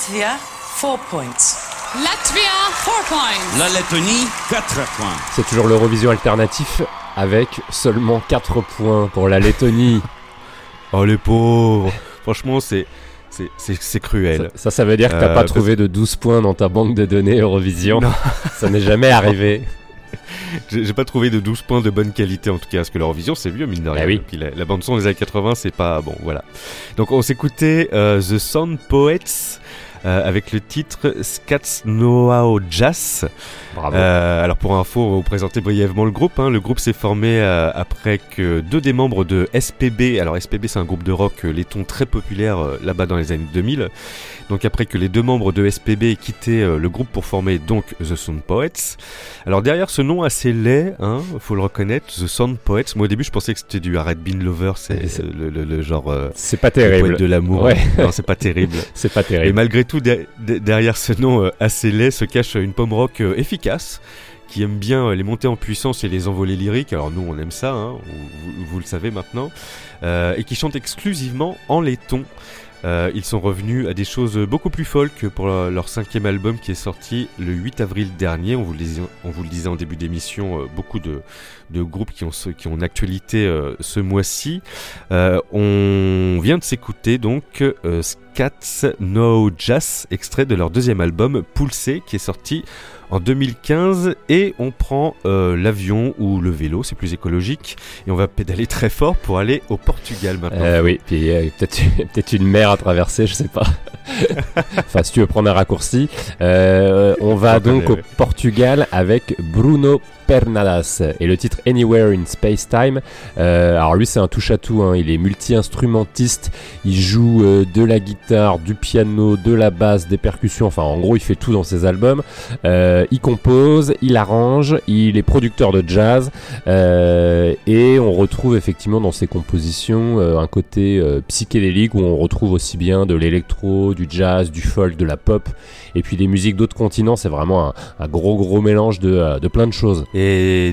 Latvia, 4 points. Latvia, 4 points. La Lettonie, 4 points. C'est toujours l'Eurovision alternatif avec seulement 4 points pour la Lettonie. Oh les pauvres Franchement, c'est c'est c'est c'est cruel. Ça, ça veut dire que t'as Euh, pas parce- trouvé de 12 points dans ta banque de données Eurovision. Non. ça n'est jamais arrivé. J'ai j'ai pas trouvé de 12 points de bonne qualité en tout cas, parce que l'Eurovision c'est vieux mine de rien. Ah oui. Et Puis la, la bande son des années 80 c'est pas bon, voilà. Donc on s'écoutait euh, The Sound Poets euh, avec le titre Scats Noao Jazz. Bravo. Euh, alors pour info, on va vous présenter brièvement le groupe. hein. Le groupe s'est formé euh, après que deux des membres de SPB, alors SPB c'est un groupe de rock euh, laiton très populaire euh, là-bas dans les années 2000. Donc après que les deux membres de SPB aient quitté euh, le groupe pour former donc The Sound Poets. Alors derrière ce nom assez laid, hein, faut le reconnaître, The Sound Poets. Moi au début je pensais que c'était du Red Bean Lover, c'est le, le- le genre. euh, C'est pas le terrible. de l'amour. Ouais. Non, c'est pas terrible. C'est pas Et terrible. malgré derrière ce nom euh, assez laid se cache une pomme rock euh, efficace qui aime bien euh, les montées en puissance et les envolées lyriques. Alors nous, on aime ça, hein, vous, le savez maintenant, et qui chante exclusivement en laiton. Euh, ils sont revenus à des choses beaucoup plus folk pour leur, cinquième album qui est sorti le 8 avril dernier. On vous le disait, en début d'émission, euh, beaucoup de, de groupes qui ont, qui ont une actualité euh, ce mois-ci. Euh, on vient de s'écouter donc Scats No Jazz, extrait de leur deuxième album Pulsé qui est sorti en 2015 et on prend euh, l'avion ou le vélo, c'est plus écologique et on va pédaler très fort pour aller au Portugal maintenant. Euh, oui, puis euh, peut-être une mer à traverser, je sais pas. enfin, si tu veux prendre un raccourci. Euh, on va donc au. Portugal avec Bruno Pernadas et le titre Anywhere in Space Time. Euh, alors lui, c'est un touche à tout. Il est multi-instrumentiste. Il joue euh, de la guitare du piano, de la basse, des percussions. Enfin, en gros, il fait tout dans ses albums. Euh, il compose, il arrange, il est producteur de jazz. euh, et on retrouve effectivement dans ses compositions euh, un côté euh, psychédélique où on retrouve aussi bien de l'électro, du jazz, du folk, de la pop. Et puis des musiques d'autres continents. C'est vraiment un, gros, gros mélange de, de plein de choses.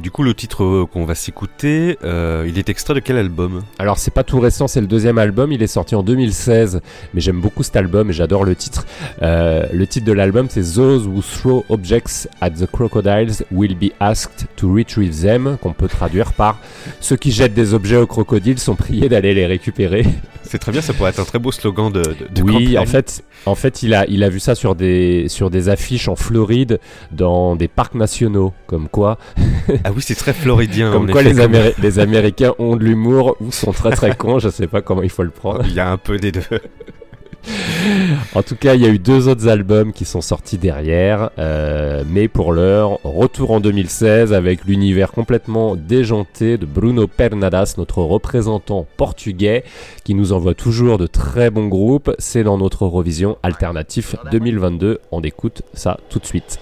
Du coup, le titre euh, qu'on va s'écouter, euh, il est extrait de quel album? Alors c'est pas tout récent, c'est le deuxième album, il est sorti en 2016, mais j'aime beaucoup cet album et j'adore le titre. Euh, le titre de l'album c'est Those who throw objects at the crocodiles will be asked to retrieve them, qu'on peut traduire par ceux qui jettent des objets aux crocodiles sont priés d'aller les récupérer. C'est très bien, ça pourrait être un très beau slogan de, de, de oui, en fait, en fait, il a, il a vu ça sur des, sur des affiches en Floride, dans des parcs nationaux, comme quoi. Ah oui, c'est très floridien. comme quoi les, Améri- les Américains ont de l'humour ou sont très très cons. Je sais pas comment il faut le prendre. Il y a un peu des deux. En tout cas, il y a eu deux autres albums qui sont sortis derrière, euh, mais pour l'heure, retour en 2016 avec l'univers complètement déjanté de Bruno Pernadas, notre représentant portugais, qui nous envoie toujours de très bons groupes. C'est dans notre Eurovision Alternatif 2022. On écoute ça tout de suite.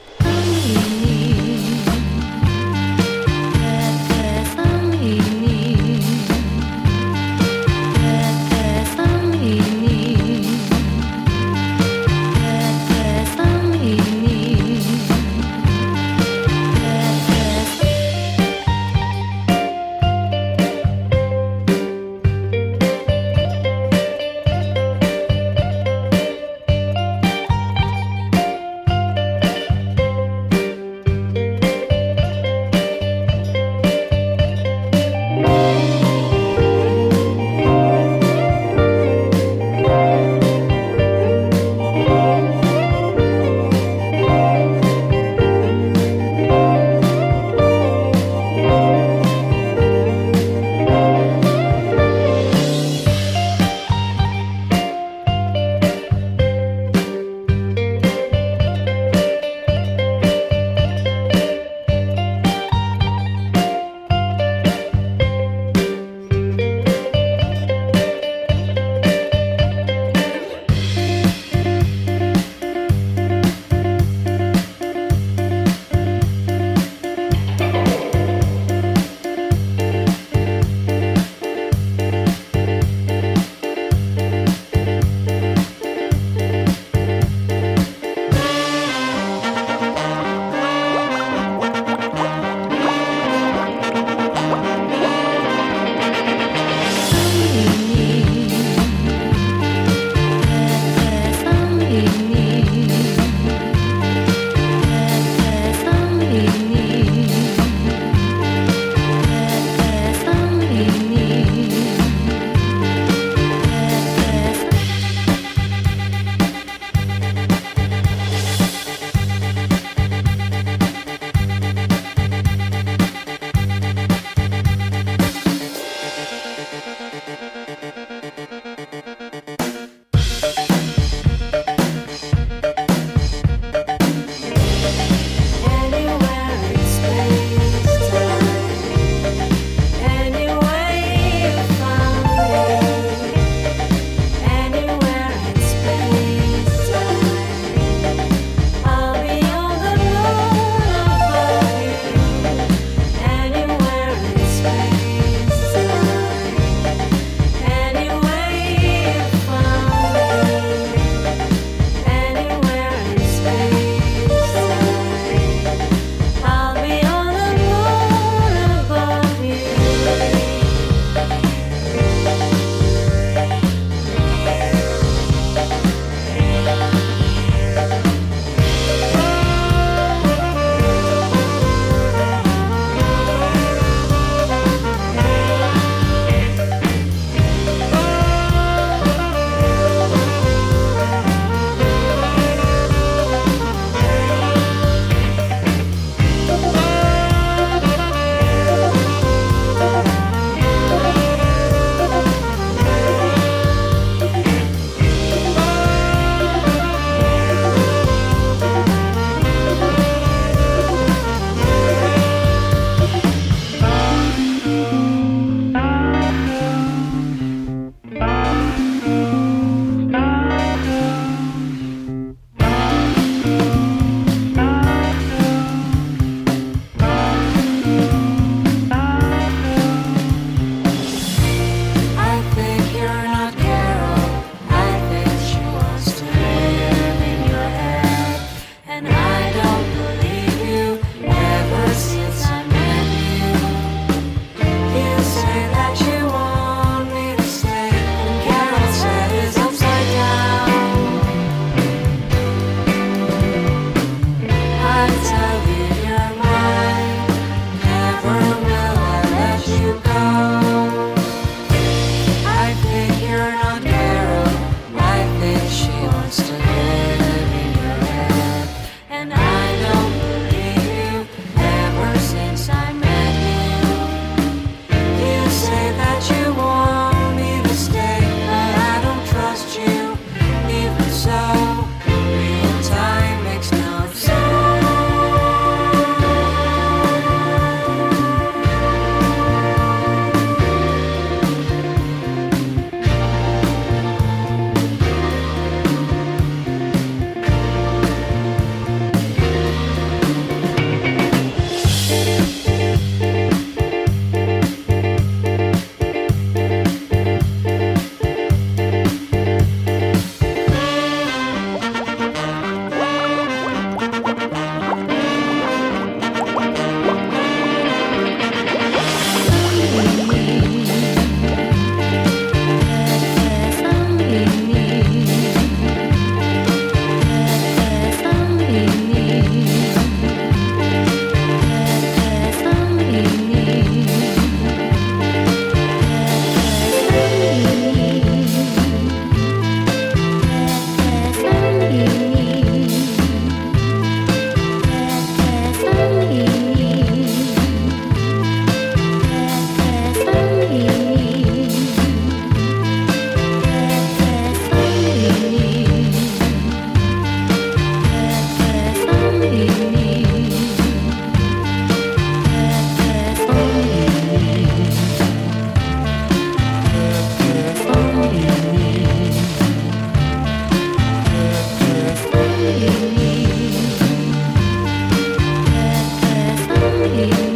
You.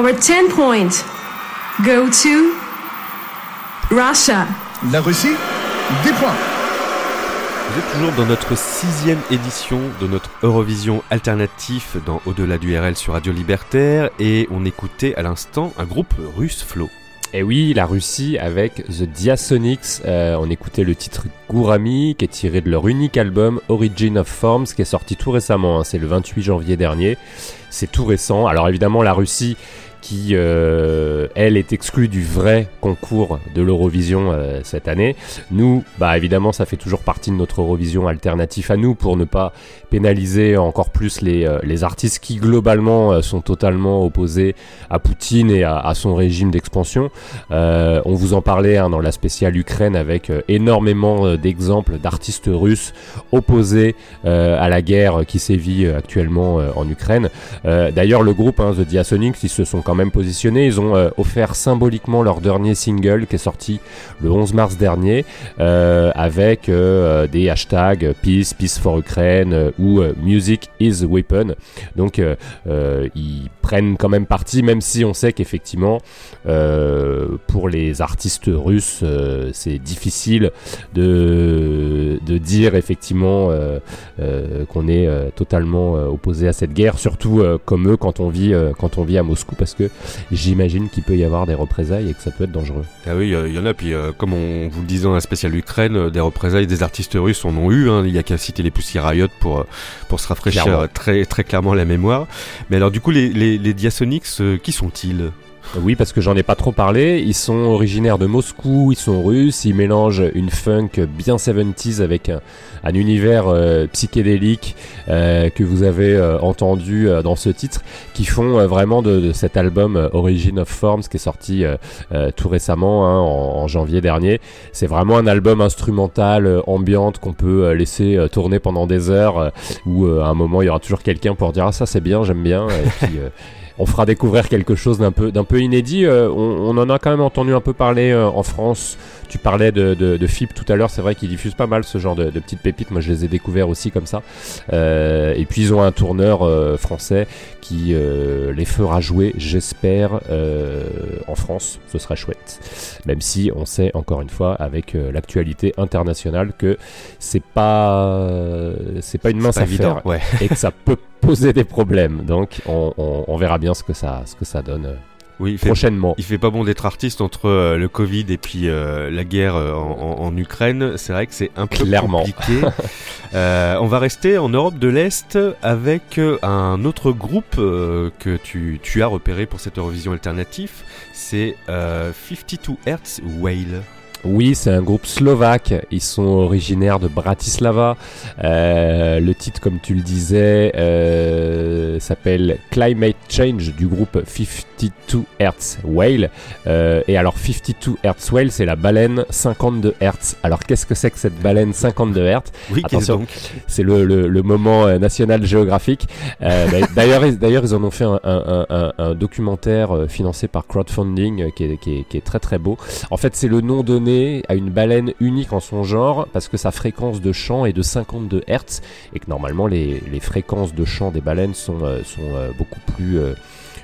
Our 10 points go to Russia. La Russie, 10 points. Vous êtes toujours dans notre sixième édition de notre Eurovision alternatif dans Au-delà du RL sur Radio Libertaire et on écoutait à l'instant un groupe russe Flo. Et oui, la Russie avec The Diasonics. Euh, on écoutait le titre Gourami qui est tiré de leur unique album Origin of Forms qui est sorti tout récemment. hein. C'est le 28 janvier dernier. C'est tout récent. Alors évidemment, la Russie qui, euh, elle, est exclue du vrai concours de l'Eurovision euh, cette année. Nous, bah évidemment, ça fait toujours partie de notre Eurovision alternatif à nous pour ne pas pénaliser encore plus les, euh, les artistes qui globalement euh, sont totalement opposés à Poutine et à, à son régime d'expansion. Euh, on vous en parlait hein, dans la spéciale Ukraine avec euh, énormément d'exemples d'artistes russes opposés à la guerre qui sévit actuellement en Ukraine. D'ailleurs, le groupe hein, The Diasonics, ils se sont quand même positionnés. Ils ont euh, offert symboliquement leur dernier single qui est sorti le 11 mars dernier euh, avec euh, des hashtags Peace, Peace for Ukraine ou Music is Weapon. Donc, ils prennent quand même parti, même si on sait qu'effectivement, pour les artistes russes, c'est difficile de, de dire effectivement qu'on est totalement opposé à cette guerre, surtout comme eux quand on vit quand on vit à Moscou, parce que j'imagine qu'il peut y avoir des représailles et que ça peut être dangereux. Ah oui, il y en a, puis euh, comme on vous le disait dans la spéciale Ukraine, euh, des représailles des artistes russes en ont eu, hein. il y a qu'à citer les Pussy Riot pour, euh, pour se rafraîchir Clairement. euh, très, très clairement la mémoire. Mais alors du coup, les, les, les Diasonics, euh, qui sont-ils? Oui, parce que j'en ai pas trop parlé. Ils sont originaires de Moscou, ils sont russes, ils mélangent une funk bien 70s avec un, un univers euh, psychédélique euh, que vous avez euh, entendu euh, dans ce titre, qui font vraiment de, de cet album Origin of Forms qui est sorti tout récemment, hein, en, janvier dernier. C'est vraiment un album instrumental, ambiante qu'on peut laisser tourner pendant des heures, où à un moment il y aura toujours quelqu'un pour dire ah ça c'est bien, j'aime bien, on fera découvrir quelque chose d'un peu, d'un peu inédit. Euh, on, on en a quand même entendu un peu parler euh, en France. Tu parlais de, de, de FIP tout à l'heure, c'est vrai qu'ils diffusent pas mal ce genre de, de petites pépites. Moi, je les ai découverts aussi comme ça. Euh, et puis, ils ont un tourneur français qui les fera jouer, j'espère, en France. Ce sera chouette. Même si on sait, encore une fois, avec l'actualité internationale, que c'est pas, c'est pas une mince évident, affaire ouais. et que ça peut poser des problèmes. Donc, on, on- on verra bien ce que ça, ce que ça donne. euh, Oui, il fait, prochainement. il fait pas bon d'être artiste entre euh, le Covid et puis euh, la guerre euh, en, Ukraine. C'est vrai que c'est un peu Clairement. compliqué. On va rester en Europe de l'Est avec un autre groupe que tu, tu as repéré pour cette Eurovision alternatif. C'est euh, 52 Hertz Whale. Oui, c'est un groupe slovaque. Ils sont originaires de Bratislava. Euh, le titre, comme tu le disais, euh, s'appelle Climate Change du groupe 52 Hertz Whale. Euh, et alors, 52 Hertz Whale, c'est la baleine 52 Hertz. Alors, qu'est-ce que c'est que cette baleine 52 Hertz? Oui, qu'est-ce Attention, donc? c'est le, le, le moment euh, national géographique. Euh, bah, D'ailleurs, d'ailleurs, ils en ont fait un, un- un- un documentaire euh, financé par crowdfunding qui est, qui, est, qui est très très beau. En fait, c'est le nom donné à une baleine unique en son genre parce que sa fréquence de chant est de 52 Hz et que normalement les, les fréquences de chant des baleines sont, euh, sont euh, beaucoup plus euh,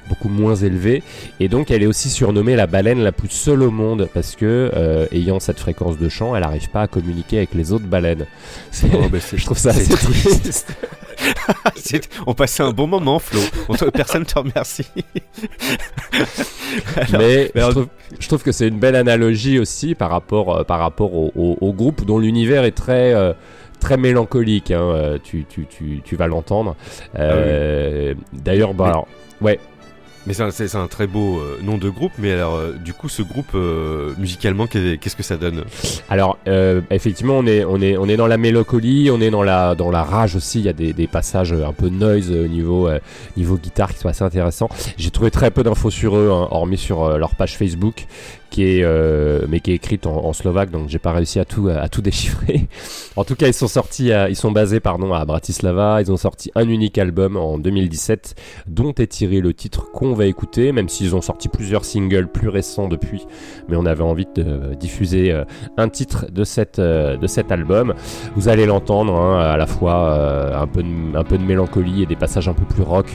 beaucoup moins élevées. Et donc elle est aussi surnommée la baleine la plus seule au monde parce que euh, ayant cette fréquence de chant elle n'arrive pas à communiquer avec les autres baleines. Oh, bah, je trouve ça assez triste. on passait un bon moment, Flo. Personne te remercie. Alors- mais alors- je, trouve, je trouve que c'est une belle analogie aussi par rapport, euh, par rapport au, au- au groupe dont l'univers est très, euh, très mélancolique. hein, euh, tu, tu, tu, tu vas l'entendre. Euh, D'ailleurs, bah, alors, ouais. Mais c'est un, un très beau euh, nom de groupe, mais alors euh, du coup ce groupe euh, musicalement qu'est- qu'est-ce que ça donne? Alors euh, effectivement on est on est on est dans la mélancolie, on est dans la dans la rage aussi. Il y a des, des passages un peu noise au niveau euh, niveau guitare qui sont assez intéressants. J'ai trouvé très peu d'infos sur eux, hein, hormis sur euh, leur page Facebook qui est, euh, mais qui est écrite en, slovaque, donc j'ai pas réussi à tout, à tout déchiffrer. en tout cas, ils sont sortis, ils sont basés, pardon, à Bratislava. Ils ont sorti un unique album en 2017, dont est tiré le titre qu'on va écouter, même s'ils ont sorti plusieurs singles plus récents depuis. Mais on avait envie de euh, diffuser euh, un titre de, cette, de cet album. Vous allez l'entendre, hein, à la fois un, peu de, un peu de mélancolie et des passages un peu plus rock,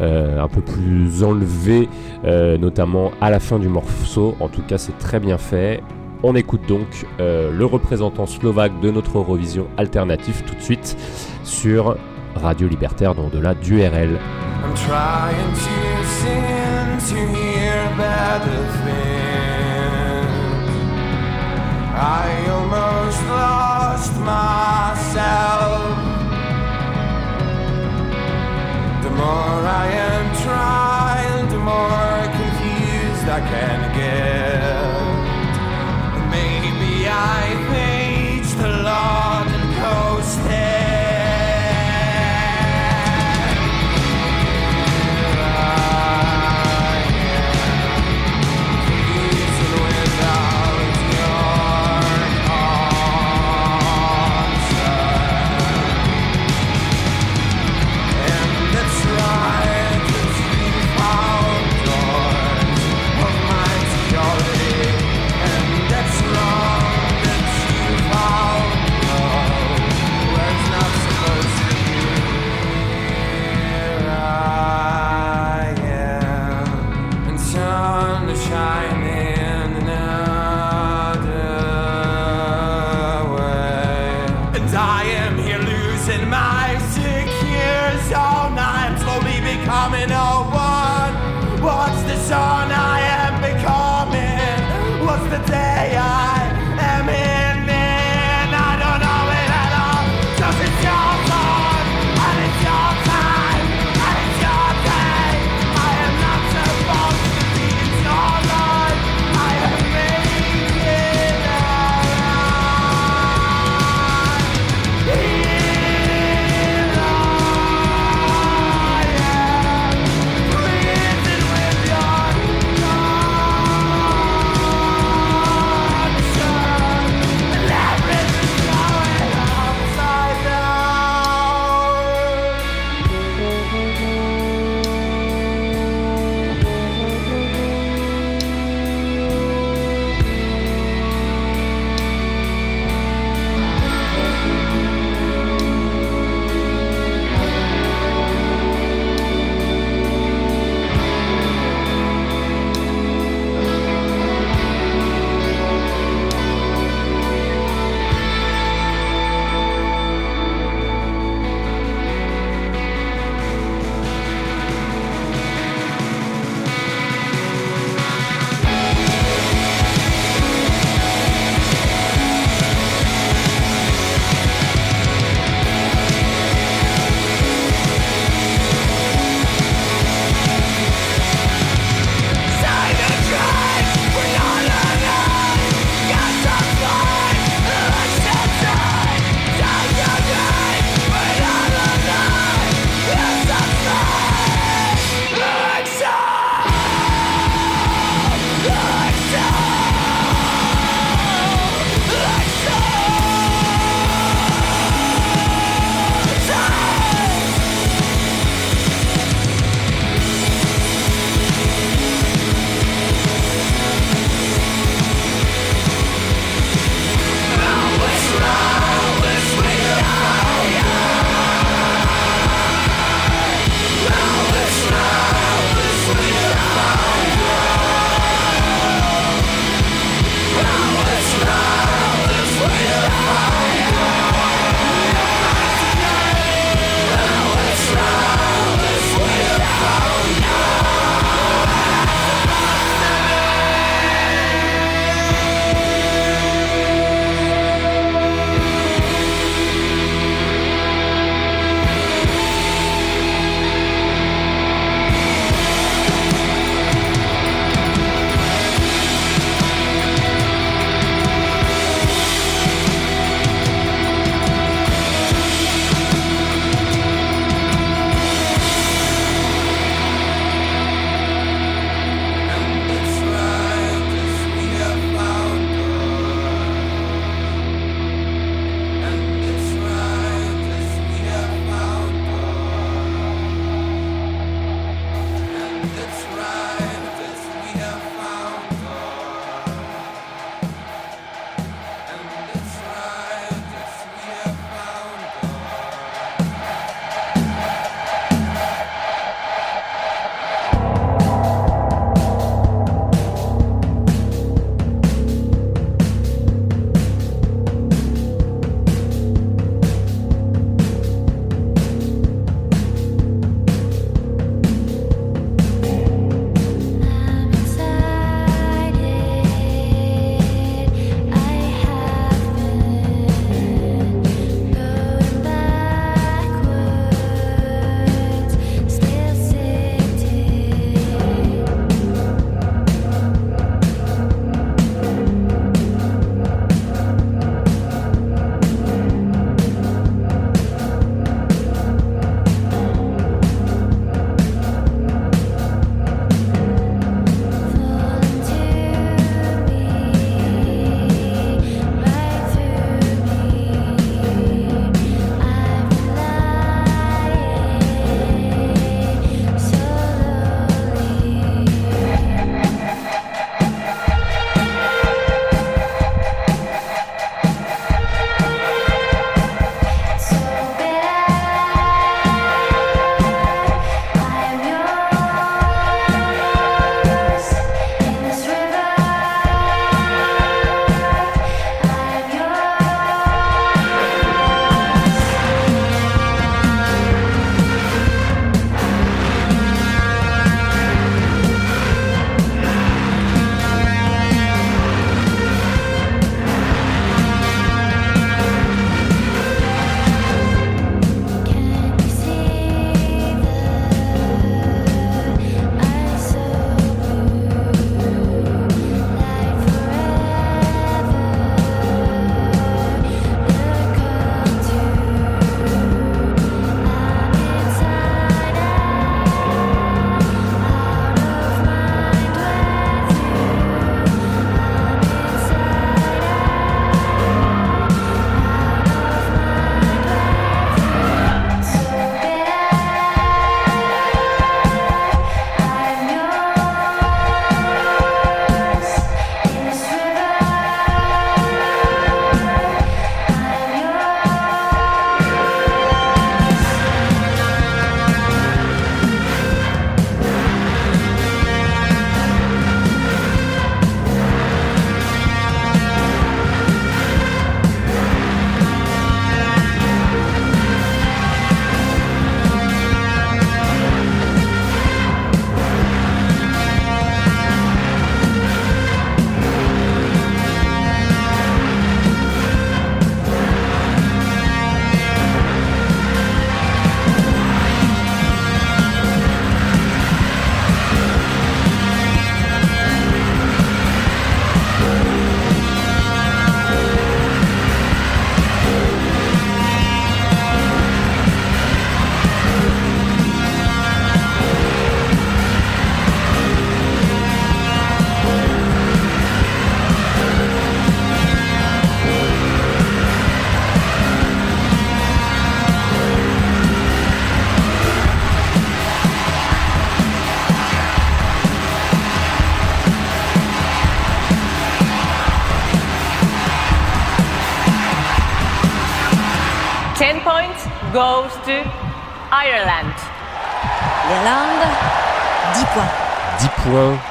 un peu plus enlevés, notamment à la fin du morceau. En tout cas, c'est très bien fait. On écoute donc euh, le représentant slovaque de notre Eurovision alternatif tout de suite sur Radio Libertaire, dans de la d'URL. The more I am trying, the more confused I can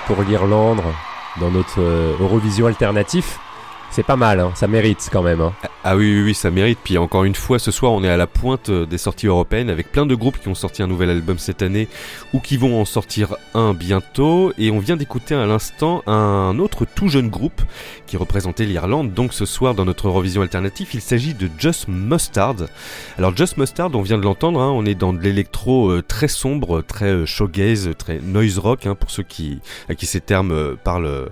pour l'Irlande dans notre euh, Eurovision alternatif. C'est pas mal, hein, ça mérite quand même. hein. Ah oui, oui, oui, ça mérite. Puis encore une fois, ce soir, on est à la pointe euh, des sorties européennes avec plein de groupes qui ont sorti un nouvel album cette année ou qui vont en sortir un bientôt. Et on vient d'écouter à l'instant un autre tout jeune groupe qui représentait l'Irlande. Donc ce soir, dans notre Eurovision alternatif, il s'agit de Just Mustard. Alors Just Mustard, on vient de l'entendre, hein, on est dans de l'électro euh, très sombre, très euh, très noise rock, pour ceux qui, à qui ces termes euh, parlent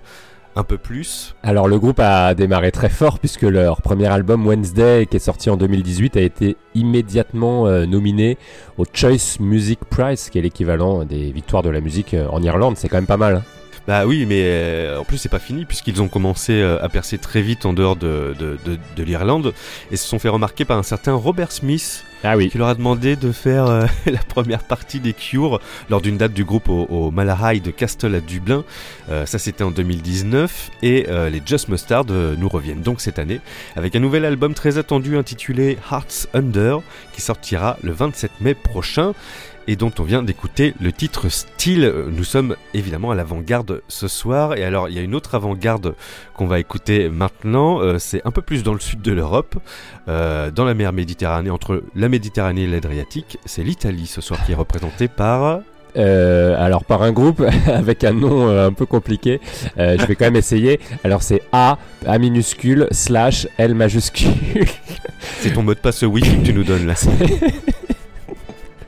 un peu plus. Alors le groupe a démarré très fort puisque leur premier album Wednesday qui est sorti en 2018 a été immédiatement euh, nominé au Choice Music Prize qui est l'équivalent des victoires de la musique euh, en Irlande. C'est quand même pas mal. hein. Bah oui, mais euh, en plus c'est pas fini puisqu'ils ont commencé euh, à percer très vite en dehors de, de, de, de l'Irlande et se sont fait remarquer par un certain Robert Smith Ah oui. qui leur a demandé de faire euh, la première partie des Cure lors d'une date du groupe au, au Malahide de Castle à Dublin. Ça c'était en 2019 et les Just Mustard nous reviennent donc cette année avec un nouvel album très attendu intitulé Hearts Under qui sortira le 27 mai prochain et dont on vient d'écouter le titre Style. Nous sommes évidemment à l'avant-garde ce soir. Et alors, il y a une autre avant-garde qu'on va écouter maintenant. Euh, c'est un peu plus dans le sud de l'Europe, euh, dans la mer Méditerranée, entre la Méditerranée et l'Adriatique. C'est l'Italie ce soir qui est représentée par. Euh, alors par un groupe avec un nom euh, un peu compliqué, Euh, je vais quand même essayer. Alors c'est A, A minuscule, slash, L majuscule. C'est ton mot de passe Wi-Fi que tu nous donnes là.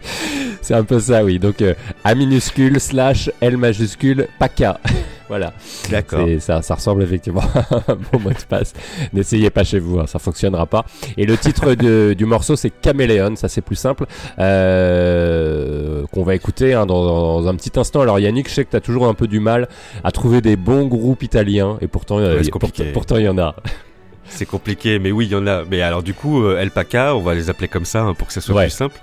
C'est un peu ça, oui. Donc euh, A minuscule, slash, L majuscule, PACA. voilà. D'accord. Ça, ça ressemble effectivement à un bon mot de passe. N'essayez pas chez vous, hein, ça fonctionnera pas. Et le titre de- du morceau, c'est Caméléon, ça c'est plus simple, euh, qu'on va écouter hein, dans, dans un petit instant. Alors Yannick, je sais que tu as toujours un peu du mal à trouver des bons groupes italiens, et pourtant, euh, Ouais, y- pourtant, pourtant, il y en a. C'est compliqué, mais oui, il y en a. Mais alors, du coup, euh, El Paca, on va les appeler comme ça hein, pour que ça soit Ouais. plus simple.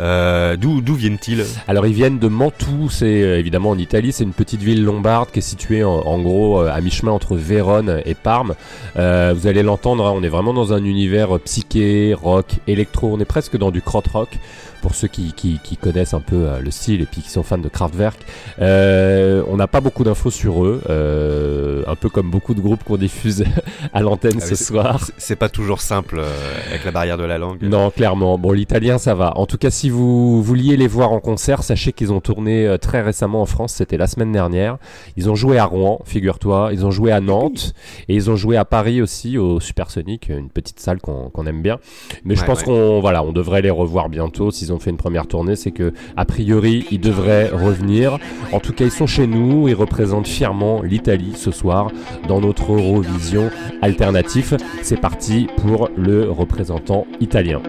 Euh, D'où viennent-ils? Alors ils viennent de Mantoue, c'est euh, évidemment en Italie, c'est une petite ville lombarde qui est située en, gros euh, à mi-chemin entre Vérone et Parme. Vous allez l'entendre, hein, on est vraiment dans un univers psyché, rock, électro, on est presque dans du crot rock pour ceux qui, qui, qui connaissent un peu euh, le style et puis qui sont fans de Kraftwerk. Euh, on n'a pas beaucoup d'infos sur eux, euh, un peu comme beaucoup de groupes qu'on diffuse à l'antenne Ah ce soir. c'est- pas toujours simple avec la barrière de la langue. Non, clairement. Bon, l'italien, ça va. En tout cas, si vous vouliez les voir en concert, sachez qu'ils ont tourné très récemment en France. C'était la semaine dernière. Ils ont joué à Rouen, figure-toi. Ils ont joué à Nantes. Et ils ont joué à Paris aussi, au Supersonic, une petite salle qu'on qu'on aime bien. Mais je pense ouais. qu'on voilà, on devrait les revoir bientôt. S'ils ont fait une première tournée, c'est que, a priori, ils devraient revenir. En tout cas, ils sont chez nous. Ils représentent fièrement l'Italie ce soir dans notre Eurovision alternatif. C'est parti pour le représentant italien.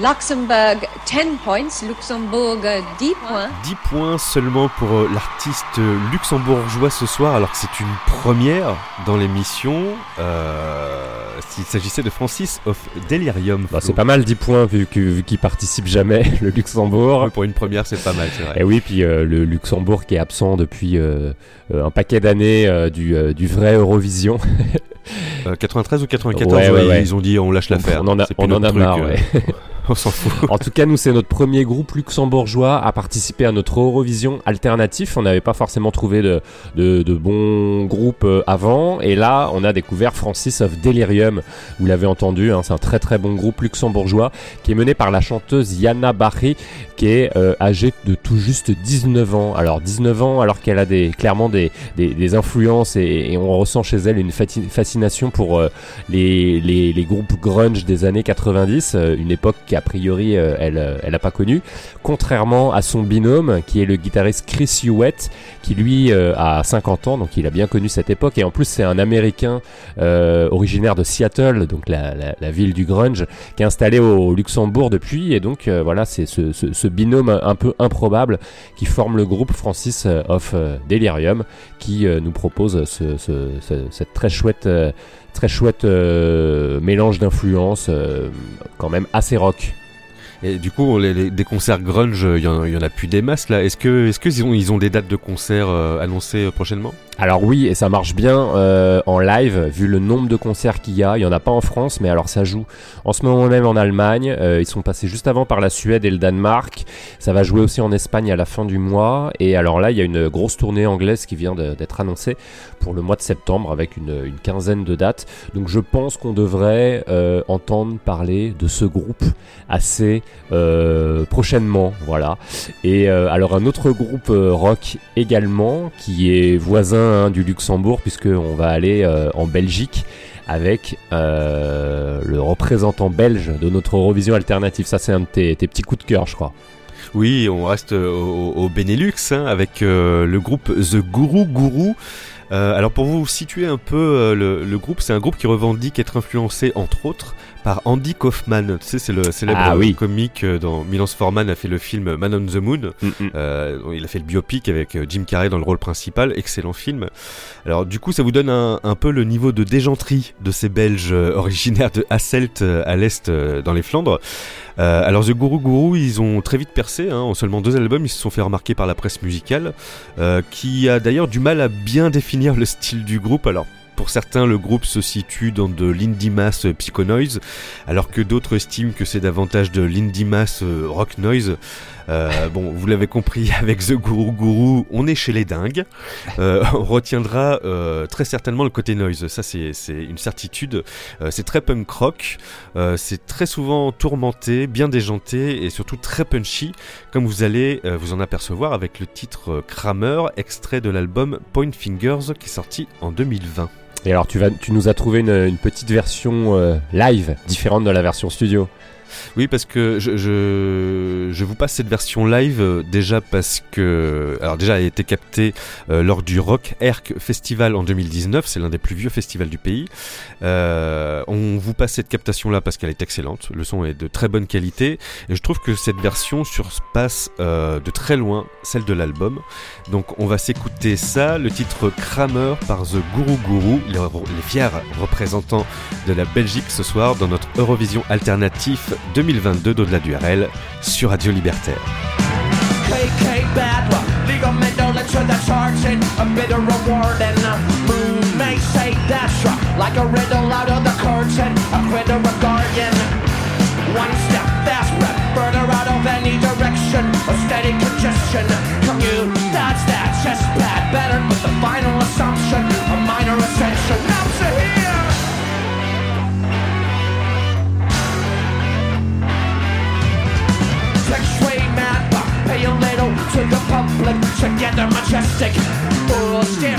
Luxembourg 10 points, Luxembourg 10 points. 10 points seulement pour euh, l'artiste euh, luxembourgeois ce soir, alors que c'est une première dans l'émission. Euh, S'il s'agissait de Francis of Delirium. Bah, c'est pas mal 10 points vu qu'il participe jamais, le Luxembourg. pour une première, c'est pas mal, c'est vrai. Et oui, puis euh, le Luxembourg qui est absent depuis euh, un paquet d'années euh, du, euh, du vrai Eurovision. Euh, 93 ou 94, Ouais, ouais, ouais, ouais. ils ont dit on lâche l'affaire. On en a, C'est plus on en notre a truc, marre, euh, ouais. En tout cas, nous, c'est notre premier groupe luxembourgeois à participer à notre Eurovision alternatif. On n'avait pas forcément trouvé de, bons groupes euh, avant. Et là, on a découvert Francis of Delirium. Vous l'avez entendu, hein, c'est un très très bon groupe luxembourgeois qui est mené par la chanteuse Yana Barry, qui est euh, âgée de tout juste 19 ans. Alors 19 ans, alors qu'elle a clairement des, influences et, on ressent chez elle une fascination pour euh, les, les, groupes grunge des années 90, euh, une époque qu'a priori euh, elle euh, elle a pas connue, contrairement à son binôme qui est le guitariste Chris Hewitt, qui lui euh, a 50 ans, donc il a bien connu cette époque. Et en plus c'est un Américain euh, originaire de Seattle, donc la, ville du grunge, qui est installé au Luxembourg depuis. Et donc euh, voilà c'est ce, binôme un peu improbable qui forme le groupe Francis euh, of euh, Delirium qui euh, nous propose ce, ce, ce- cette très chouette euh, très chouette euh, mélange d'influences euh, quand même assez rock. Et du coup, les, les- des concerts grunge, il y, en- il y en a plus des masses là. Est-ce que, est-ce qu'ils ont, ils ont des dates de concerts euh, annoncées euh, prochainement? Alors oui, et ça marche bien euh, en live, vu le nombre de concerts qu'il y a. Il y en a pas en France, mais alors ça joue en ce moment même en Allemagne. Ils sont passés juste avant par la Suède et le Danemark. Ça va jouer aussi en Espagne à la fin du mois. Et alors là, il y a une grosse tournée anglaise qui vient de- d'être annoncée pour le mois de septembre avec une, une quinzaine de dates. Donc je pense qu'on devrait euh, entendre parler de ce groupe assez euh, prochainement. Voilà. Et euh, alors un autre groupe euh, rock également qui est voisin hein, du Luxembourg puisqu'on va aller euh, en Belgique avec euh, le représentant belge de notre Eurovision alternative. Ça c'est un de tes, tes petits coups de cœur je crois. Oui, on reste au, au Benelux hein, avec euh, le groupe The Guru Guru. Euh, alors pour vous situer un peu euh, le, le groupe, c'est un groupe qui revendique être influencé entre autres par Andy Kaufman. Tu sais, c'est le célèbre Ah oui. comique euh, dans Milos Forman a fait le film Man on the Moon. Mm, mm. Euh, il a fait le biopic avec euh, Jim Carrey dans le rôle principal. Excellent film. Alors du coup, ça vous donne un, un peu le niveau de déjanterie de ces Belges originaires de Hasselt à l'est dans les Flandres. Euh, alors The Guru Guru, ils ont très vite percé. Hein, en seulement deux albums, ils se sont fait remarquer par la presse musicale, euh, qui a d'ailleurs du mal à bien définir le style du groupe. Alors pour certains, le groupe se situe dans de l'indie mass euh, psycho noise, alors que d'autres estiment que c'est davantage de l'indie mass euh, rock noise. Euh, bon, vous l'avez compris, avec The Guru Guru, on est chez les dingues. On retiendra très certainement le côté noise, ça c'est une certitude. C'est très punk rock, c'est très souvent tourmenté, bien déjanté et surtout très punchy, comme vous allez vous en apercevoir avec le titre Kramer, extrait de l'album Point Fingers qui est sorti en 2020. Et alors, tu, vas, tu nous as trouvé une, petite version euh, live, différente de la version studio. Oui, parce que je, je, vous passe cette version live euh, déjà parce que. Alors, déjà, elle a été captée euh, lors du Rock Erc Festival en 2019. C'est l'un des plus vieux festivals du pays. Euh, on vous passe cette captation-là parce qu'elle est excellente. Le son est de très bonne qualité. Et je trouve que cette version surpasse de très loin celle de l'album. Donc, on va s'écouter ça. Le titre Kramer par The Guru Guru, les, les fiers représentants de la Belgique ce soir dans notre Eurovision alternatif 2022 d'au-delà du RL sur Radio Libertaire. KK bad luck, legal mental into Together majestic, fools steer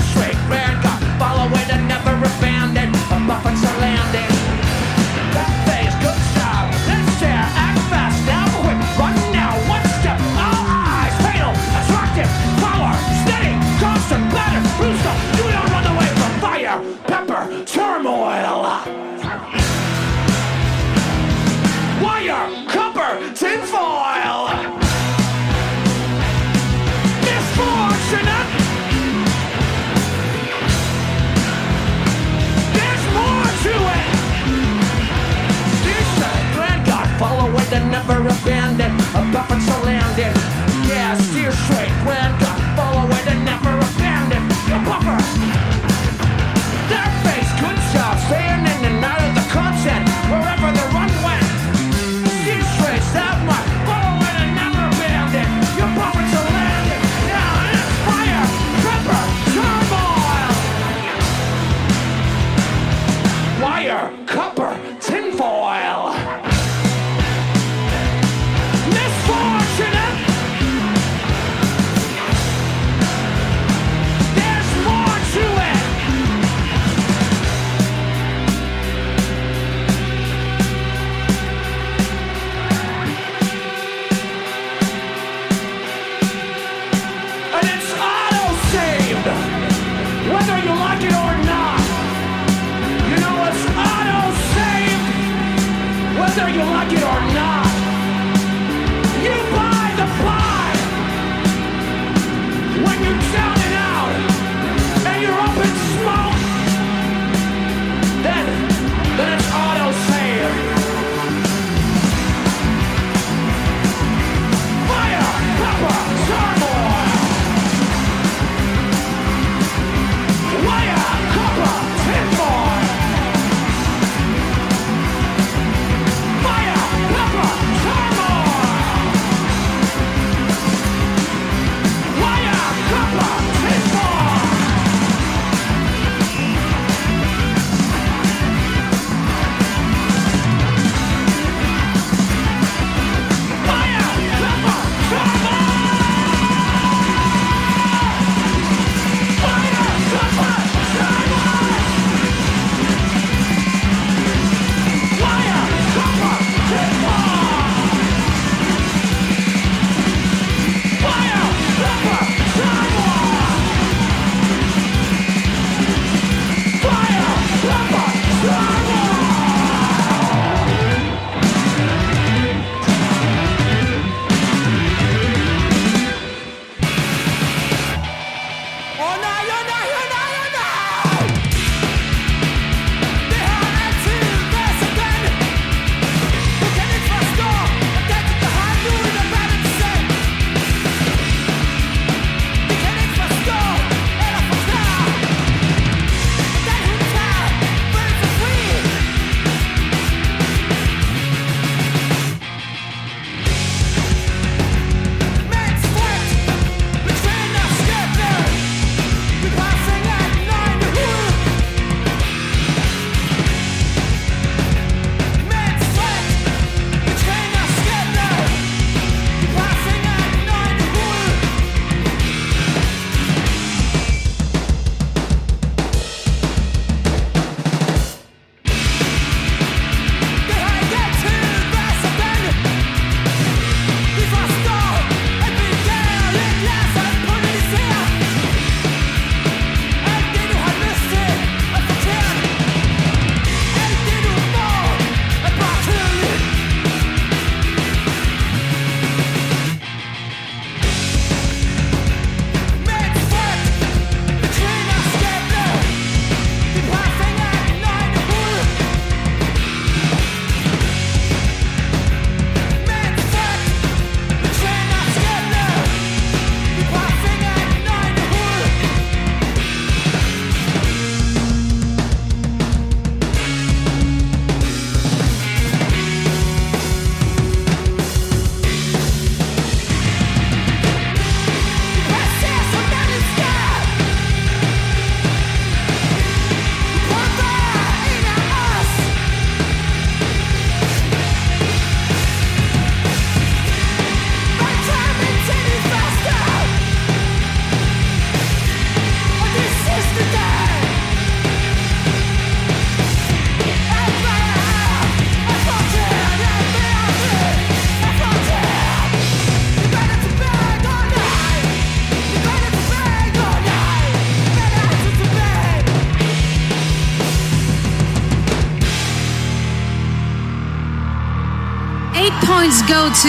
to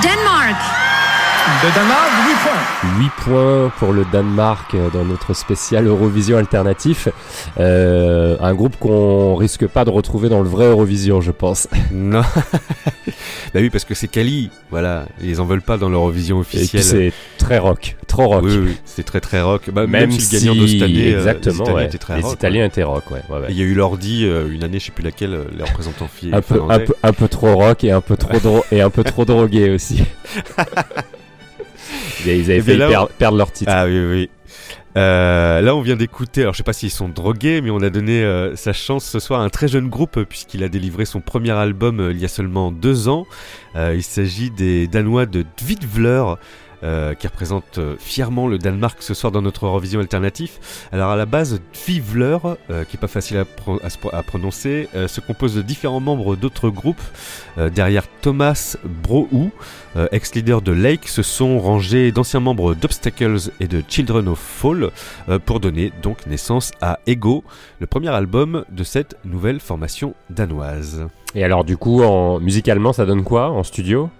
Denmark. Le Danemark, 8 points. 8 points pour le Danemark dans notre spécial Eurovision alternatif. Euh, un groupe qu'on risque pas de retrouver dans le vrai Eurovision, je pense. Non. bah oui, parce que c'est Cali. Voilà. Ils en veulent pas dans l'Eurovision Et puis officielle. c'est très rock, trop rock. Oui, oui, c'est très très rock. Bah, Même, même, si le gagnant de cette année, exactement, les Italiens ouais. étaient très les rock. Italiens étaient rock, ouais. ouais, ouais. Et Il y a eu l'ordi euh, une année, je sais plus laquelle, euh, les représentants filles. un peu, un peu, un peu trop rock et un peu trop dro- et un peu trop drogué aussi. ils avaient Eh failli là, per- perdre leur titre. Ah oui, oui. Euh, là, on vient d'écouter, alors je sais pas s'ils sont drogués, mais on a donné euh, sa chance ce soir à un très jeune groupe puisqu'il a délivré son premier album euh, il y a seulement deux ans. Il s'agit des Danois de Dvidvler. Euh, qui représentent euh, fièrement le Danemark ce soir dans notre Eurovision alternatif. Alors à la base, Dvidvler, euh, qui est pas facile à, prononcer, se compose de différents membres d'autres groupes. Derrière Thomas Brohou, ex-leader de Lake, se sont rangés d'anciens membres d'Obstacles et de Children of Fall pour donner donc naissance à Ego, le premier album de cette nouvelle formation danoise. Et alors, du coup, en, musicalement, ça donne quoi en studio?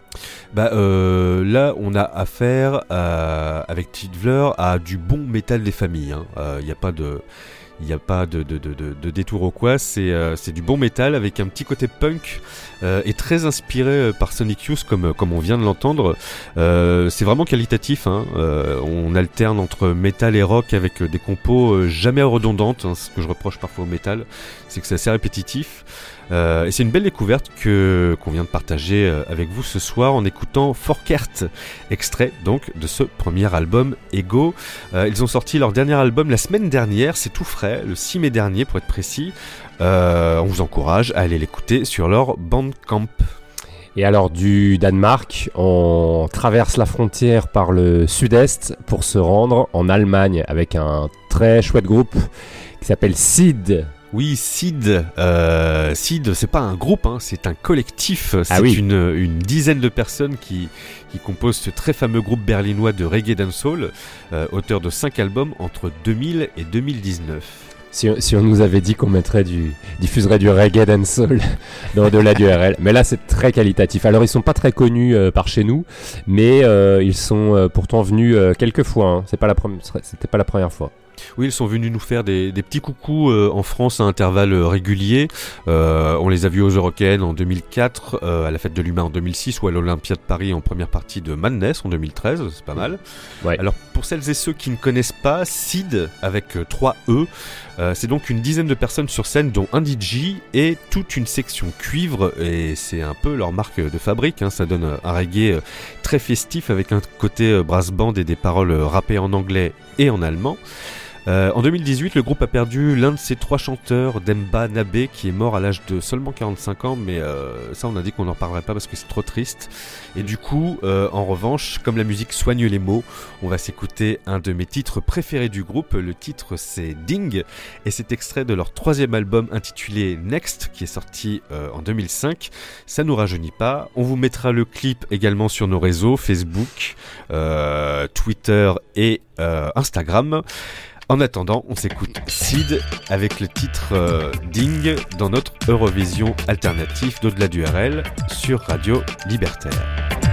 Bah euh, là, on a affaire à- avec Tidvler à du bon métal des familles. Il n'y a pas de il n'y a pas de, de, de, de- détour ou quoi, c'est euh, c'est du bon métal avec un petit côté punk euh, et très inspiré euh, par Sonic Youth comme, comme on vient de l'entendre. Euh, c'est vraiment qualitatif, hein. Euh, on alterne entre métal et rock avec euh, des compos euh, jamais redondantes, hein, ce que je reproche parfois au métal, c'est que c'est assez répétitif. Euh, et c'est une belle découverte que qu'on vient de partager euh, avec vous ce soir en écoutant Forkert, extrait donc de ce premier album Ego. Euh, ils ont sorti leur dernier album la semaine dernière, c'est tout frais, le 6 mai dernier pour être précis. Euh, on vous encourage à aller l'écouter sur leur Bandcamp. Et alors du Danemark, on traverse la frontière par le sud-est pour se rendre en Allemagne avec un très chouette groupe qui s'appelle Sid. Oui, Sid. Euh, Sid, c'est pas un groupe, hein, c'est un collectif. C'est Ah oui. une, une dizaine de personnes qui, qui composent ce très fameux groupe berlinois de reggae dancehall, euh, auteur de 5 albums entre 2000 et 2019. Si, si on nous avait dit qu'on mettrait du, diffuserait du reggae dancehall dans au-delà du RL, mais là c'est très qualitatif. Alors ils sont pas très connus euh, par chez nous, mais euh, ils sont euh, pourtant venus quelques fois. hein. C'est pas la première, c'était pas la première fois. Oui, ils sont venus nous faire des, des petits coucous euh, en France à intervalles euh, réguliers. Euh, on les a vus aux Eurocaines en 2004, euh, à la Fête de l'Humain en 2006 ou à l'Olympia de Paris en première partie de Madness en 2013, c'est pas mal. Ouais. Alors pour celles et ceux qui ne connaissent pas, SID avec euh, 3 E, euh, c'est donc une dizaine de personnes sur scène dont un DJ et toute une section cuivre et c'est un peu leur marque de fabrique, hein. ça donne euh, un reggae euh, très festif avec un côté brass band et des paroles rappées en anglais et en allemand. Euh, en 2018, le groupe a perdu l'un de ses trois chanteurs, Demba Nabé, qui est mort à l'âge de seulement 45 ans, mais euh, ça on a dit qu'on n'en parlerait pas parce que c'est trop triste. Et du coup, euh, en revanche, comme la musique soigne les mots, on va s'écouter un de mes titres préférés du groupe. Le titre c'est Ding, et c'est extrait de leur troisième album intitulé Next, qui est sorti euh, en 2005. Ça nous rajeunit pas. On vous mettra le clip également sur nos réseaux, Facebook, euh, Twitter et euh, Instagram. En attendant, on s'écoute Sid avec le titre euh, Ding dans notre Eurovision alternative d'au-delà du RL sur Radio Libertaire.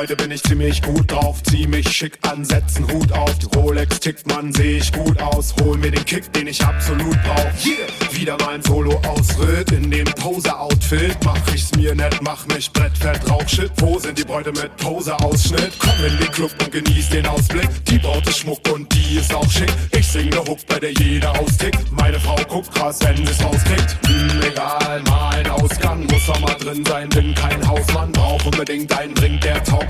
Heute bin ich ziemlich gut drauf, zieh mich schick an, setz einen Hut auf. Die Rolex tickt, man, seh ich gut aus. Hol mir den Kick, den ich absolut brauch. Yeah. Wieder mein Solo-Ausritt in dem Poser-Outfit. Mach ich's mir nett, mach mich brettfett, Rauchshit. Wo sind die Bräute mit Poser-Ausschnitt? Komm in den Club und genieß den Ausblick. Die Braut ist Schmuck und die ist auch schick. Ich sing ne Hook, bei der jeder austickt. Meine Frau guckt krass, wenn sie's rauskriegt. Hm, egal, mal ein Ausgang, muss doch mal drin sein. Bin kein Hausmann, brauch unbedingt einen Drink, der taugt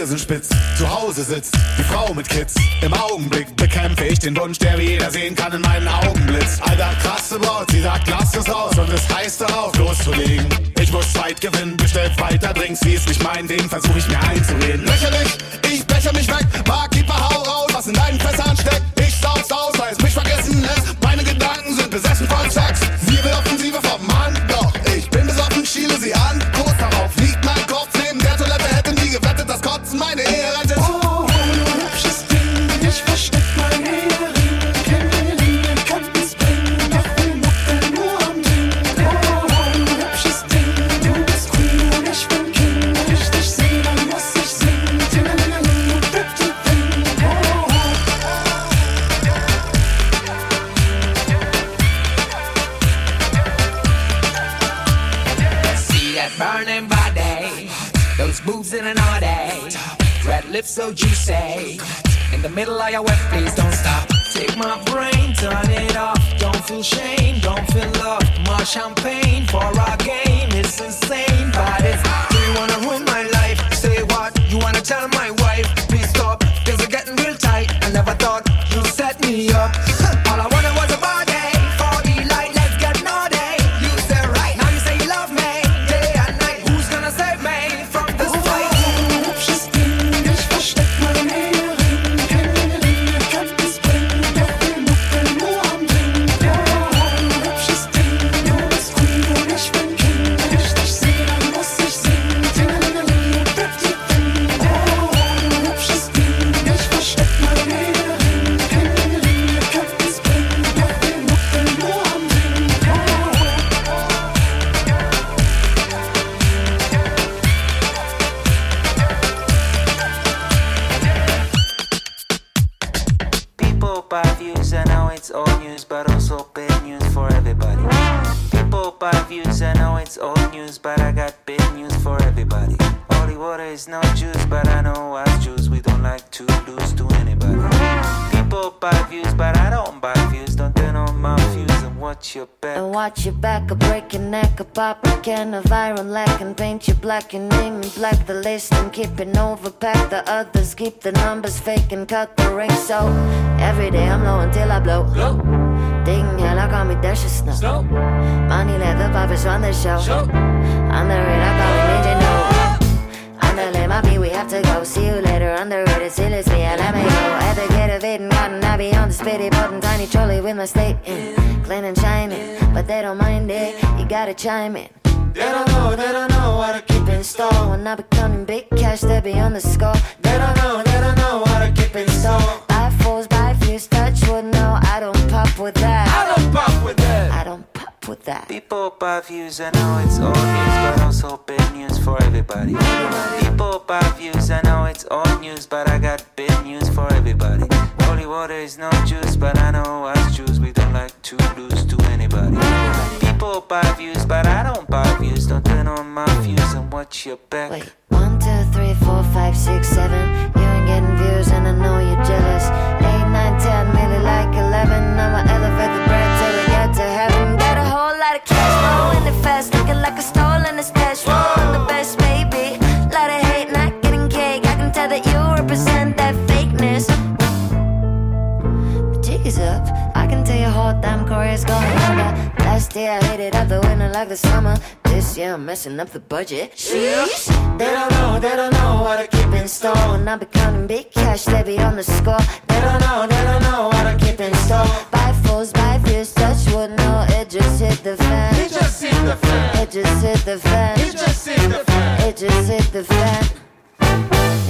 wir sind spitz. Zu Hause sitzt die Frau mit Kids. Im Augenblick bekämpfe ich den Wunsch, der wie jeder sehen kann in meinen Augen blitzt. Alter, krasse Braut, sie sagt, lass es aus und es heißt darauf loszulegen. Ich muss Zeit gewinnen, bestellt weiter Drinks, wie es nicht mein Ding, versuche ich mir einzureden. Lächerlich, ich becher mich weg, Barkeeper, hau raus, was in deinen Fässern steckt. Ich saug's aus, weil es mich vergessen lässt. Meine Gedanken sind besessen von Sex. Sie will Offensive vom Mann, doch ich bin besoffen, schiele sie an. Boobs in an order, red lips so juicy. In the middle of your wet, please don't stop. Take my brain, turn it off. Don't feel shame, don't feel love. More champagne for our game. It's insane, but it's. Do you wanna ruin my life? Say what? You wanna tell my wife? Please stop, cause it's getting real tight. I never thought you'd set me up. Old news, but also bad news for everybody. People buy views, I know it's old news, but I got bad news for everybody. Holy water is no juice, but I know as Jews we don't like to lose to anybody. People buy views, but I don't buy views. Don't turn on my views watch your back. And watch your back, a break your neck, a pop a can of iron lack and paint you black. Your name in black, the list and keep it overpacked. The others keep the numbers fake and cut the ring. So every day I'm low until I blow. Digging hell, I call me Dash of Snow. Money let the puppets run the show. On the radar, call me Major No. On the limb, I be, we have to go. See you later, underrated, it's me, I let me go. At the gate of it and gotten, I be on the spitty button, tiny trolley with my state in. Clean and shining, but they don't mind it, you gotta chime in. They don't know, they don't know what to keep in store. When I be counting big cash, they be on the score. They don't know, they don't know what to keep in store. Buy fools, buy views, touch wood, with that. People buy views, I know it's old news, but also bad news for everybody. People buy views, I know it's old news, but I got bad news for everybody. Holy water is no juice, but I know as Jews we don't like to lose to anybody. People buy views, but I don't buy views. Don't turn on my views and watch your back. Wait, one, two, three, four, five, six, seven. You ain't getting views, and I know you're jealous. Eight, nine, ten, maybe like eleven. I'ma elevate lot of cash flowing it fast, looking like a stolen a stash. I'm the best, maybe. Lot of hate, not getting cake. I can tell that you represent that fakeness. But Jiggy's up. I can tell your whole damn career's going under. Last year I hit it up the winter like the summer. This year I'm messing up the budget. Sheesh. They don't know, they don't know what I keep in store. When I be counting big cash, they be on the score. They don't know, they don't know what I keep in store. Buy fools, buy views, touch wood, no, it just hit the fan. It just hit the fan. It just hit the fan. It just hit the fan. It just hit the fan.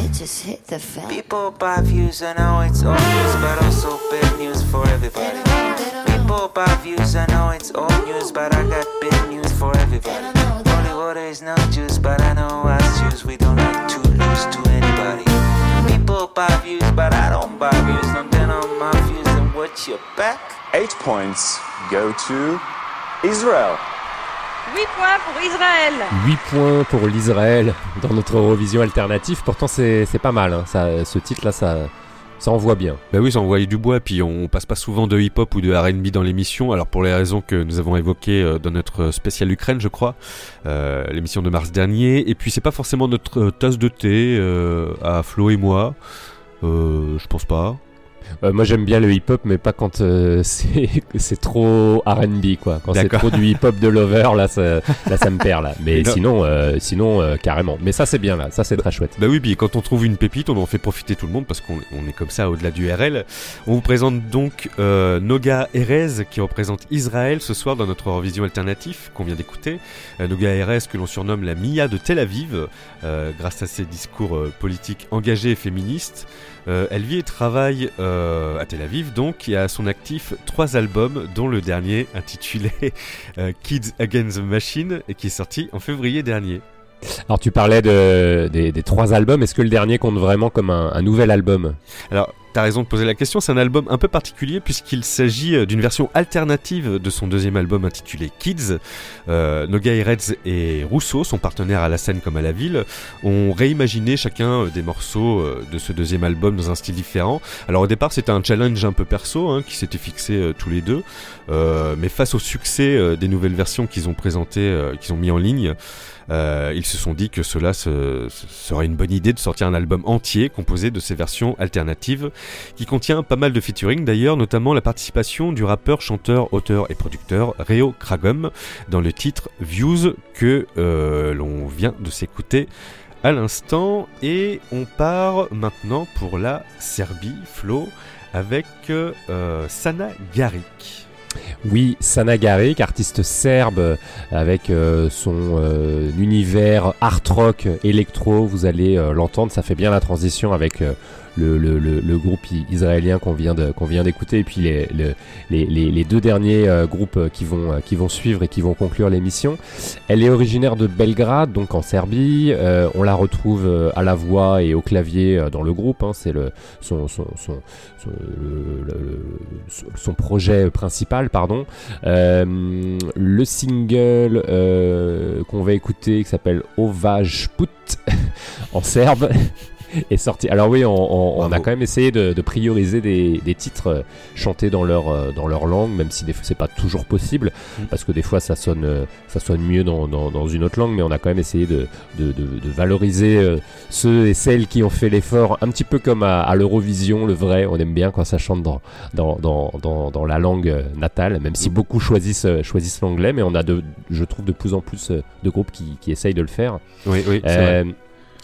It just hit the fan. People buy views, I know it's old news, but also bad news for everybody. People buy views, I know it's old news, but I got bad news for everybody. Holy water is no juice, but I know as Jews we don't like to lose to anybody. People buy views, but I don't buy views. Turn on my views and watch your back? Eight points go to Israel. 8 points pour Israël. 8 points pour l'Israël dans notre Eurovision alternative. Pourtant, c'est c'est pas mal. hein. Ça, ce titre-là, ça, Ça envoie bien. Bah oui, ça envoyait du bois, puis on passe pas souvent de hip-hop ou de R&B dans l'émission, alors pour les raisons que nous avons évoquées euh, dans notre spécial Ukraine, je crois, euh, l'émission de mars dernier, et puis c'est pas forcément notre euh, tasse de thé à Flo et moi, euh, je pense pas. Euh, moi j'aime bien le hip-hop, mais pas quand euh, c'est trop R&B quoi. Quand c'est trop du hip-hop de lover, là ça, là, ça me perd là. Mais non. sinon, euh, sinon euh, carrément. Mais ça c'est bien là, ça c'est très chouette. Bah oui, puis quand on trouve une pépite, on en fait profiter tout le monde parce qu'on on est comme ça au-delà du RL. On vous présente donc euh, Noga Erez qui représente Israël ce soir dans notre revision alternatif qu'on vient d'écouter. Euh, Noga Erez que l'on surnomme la Mia de Tel Aviv euh, grâce à ses discours politiques engagés et féministes. Euh, elle vit et travaille euh, à Tel Aviv donc et a à son actif trois albums dont le dernier intitulé euh, Kids Against the Machine et qui est sorti en février dernier. Alors tu parlais de, des, des trois albums, est-ce que le dernier compte vraiment comme un, un nouvel album? Alors, t'as raison de poser la question, c'est un album un peu particulier puisqu'il s'agit euh, d'une version alternative de son deuxième album intitulé Kids. Euh, Noga Erez et Rousseau, son partenaire à la scène comme à la ville, ont réimaginé chacun euh, des morceaux euh, de ce deuxième album dans un style différent. Alors au départ c'était un challenge un peu perso hein, qui s'était fixé tous les deux, mais face au succès des nouvelles versions qu'ils ont présentées, qu'ils ont mis en ligne, euh, ils se sont dit que cela se- ce serait une bonne idée de sortir un album entier composé de ces versions alternatives qui contient pas mal de featuring d'ailleurs, notamment la participation du rappeur, chanteur, auteur et producteur Reo Kragom dans le titre Views que euh, l'on vient de s'écouter à l'instant et on part maintenant pour la Serbie, Flo, avec euh, Sana Garik. Oui, Sana Garic, artiste serbe avec euh, son euh, univers art rock électro, vous allez euh, l'entendre, ça fait bien la transition avec le, groupe israélien qu'on vient d'écouter et puis les, le- les, les, les deux derniers euh, groupes euh, qui vont euh, qui vont suivre et qui vont conclure l'émission. Elle est originaire de Belgrade, donc en Serbie. On la retrouve à la voix et au clavier dans le groupe. hein, c'est son projet principal, pardon. Le single qu'on va écouter qui s'appelle Ovaj Put en serbe est sorti. Alors oui, on, on- on a quand même essayé de, de prioriser des, des titres euh, chantés dans leur euh, dans leur langue, même si des fois c'est pas toujours possible, parce que des fois ça sonne euh, ça sonne mieux dans, dans, dans une autre langue, mais on a quand même essayé de, de, valoriser ceux et celles qui ont fait l'effort, un petit peu comme à, à l'Eurovision, le vrai. On aime bien quand ça chante dans dans, dans, dans, la langue natale, même si beaucoup choisissent choisissent l'anglais, mais on a de je trouve de plus en plus de groupes qui, qui essayent de le faire. Oui, oui, Euh.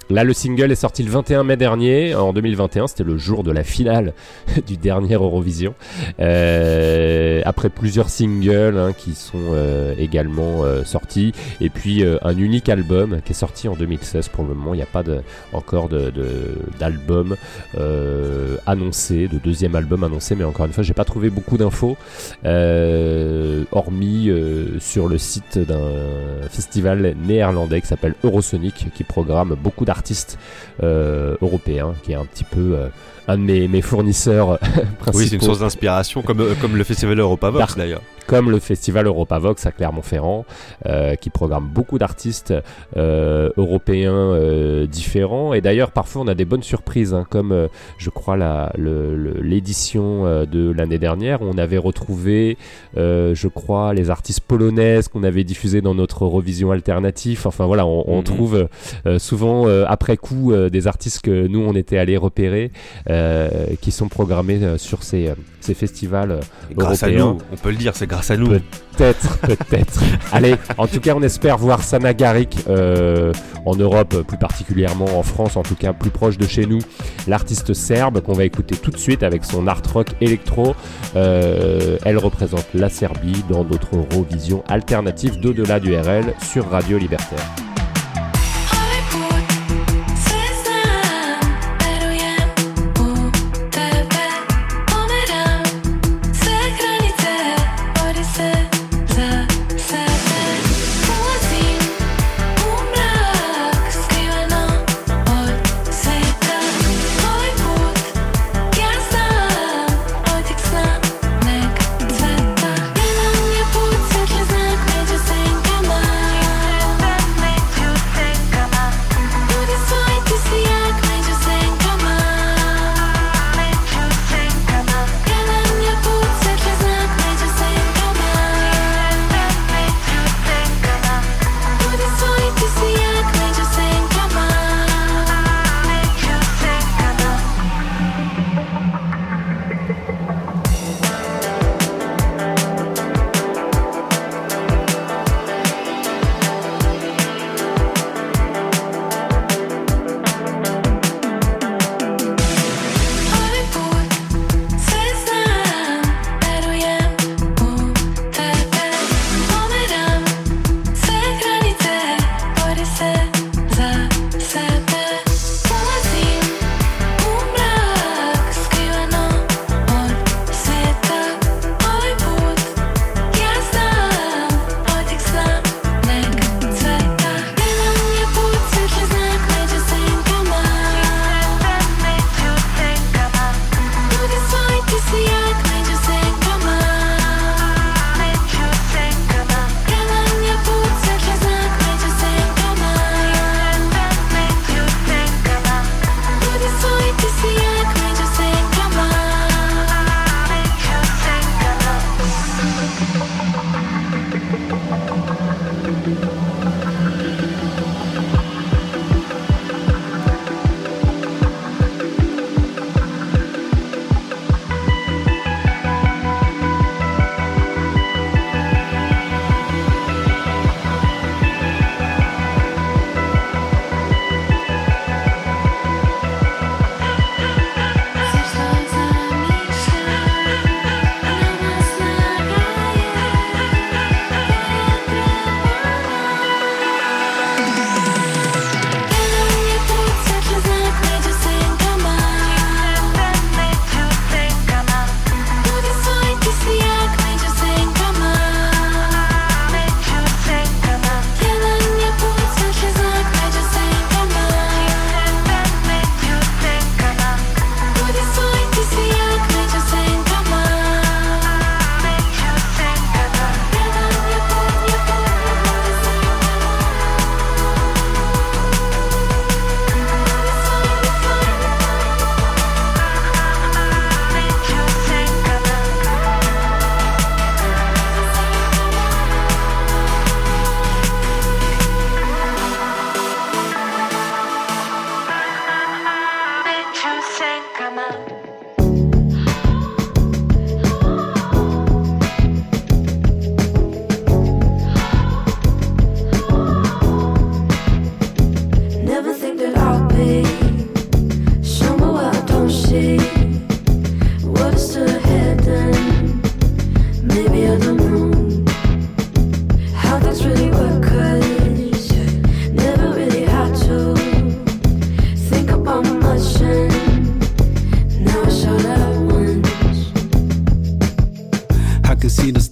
Là, le single est sorti le 21 mai dernier, en 2021. C'était le jour de la finale du dernier Eurovision. Euh, après plusieurs singles hein, qui sont euh, également euh, sortis, et puis un unique album qui est sorti en 2016. Pour le moment, il n'y a pas encore d'album annoncé, de deuxième album annoncé, mais encore une fois, j'ai pas trouvé beaucoup d'infos, hormis sur le site d'un festival néerlandais qui s'appelle Eurosonic, qui programme beaucoup d'artistes euh, européens, qui est un petit peu euh, un de mes, mes fournisseurs principaux. Oui, c'est une source d'inspiration, comme, euh, comme le festival Europavox d'ailleurs. Comme le festival Europavox à Clermont-Ferrand, euh, qui programme beaucoup d'artistes euh, européens euh, différents. Et d'ailleurs, parfois, on a des bonnes surprises, hein, comme euh, je crois la- l'édition euh, de l'année dernière, où on avait retrouvé, euh, je crois, les artistes polonaises qu'on avait diffusées dans notre revision alternative. Enfin voilà, on, on Mhm. trouve euh, souvent euh, après coup euh, des artistes que nous on était allés repérer, euh, qui sont programmés euh, sur ces, euh, ces festivals euh, Grâce à nous, on peut le dire, c'est grâce à nous. Peut-être, peut-être. Allez, en tout cas, on espère voir Sana Garik euh, en Europe, plus particulièrement en France, en tout cas plus proche de chez nous. L'artiste serbe qu'on va écouter tout de suite avec son art rock électro. Euh, elle représente la Serbie dans notre Eurovision alternative d'au-delà du RL sur Radio Libertaire.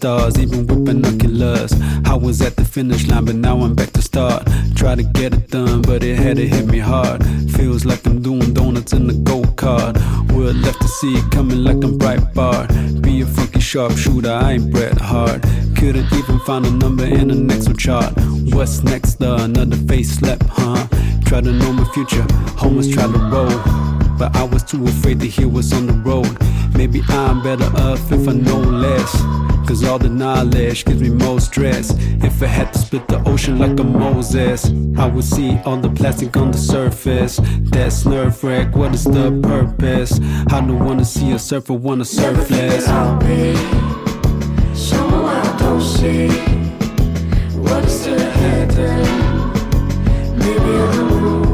Stars even with binoculars. I was at the finish line, but now I'm back to start. Try to get it done, but it had to hit me hard. Feels like I'm doing donuts in the go kart. We're left to see it coming like I'm Breitbart. Be a funky sharpshooter, I ain't Bret Hart. Couldn't even find a number in the next chart. What's next? Uh, another facelift, huh? Try to know my future, homeless try to roll. But I was too afraid to hear what's on the road. All the knowledge gives me more stress. If I had to split the ocean like a Moses, I would see all the plastic on the surface. That's nerve wreck, what is the purpose? I don't wanna see a surfer, wanna surf less. I'll be someone I don't see. What's the heaven? Maybe I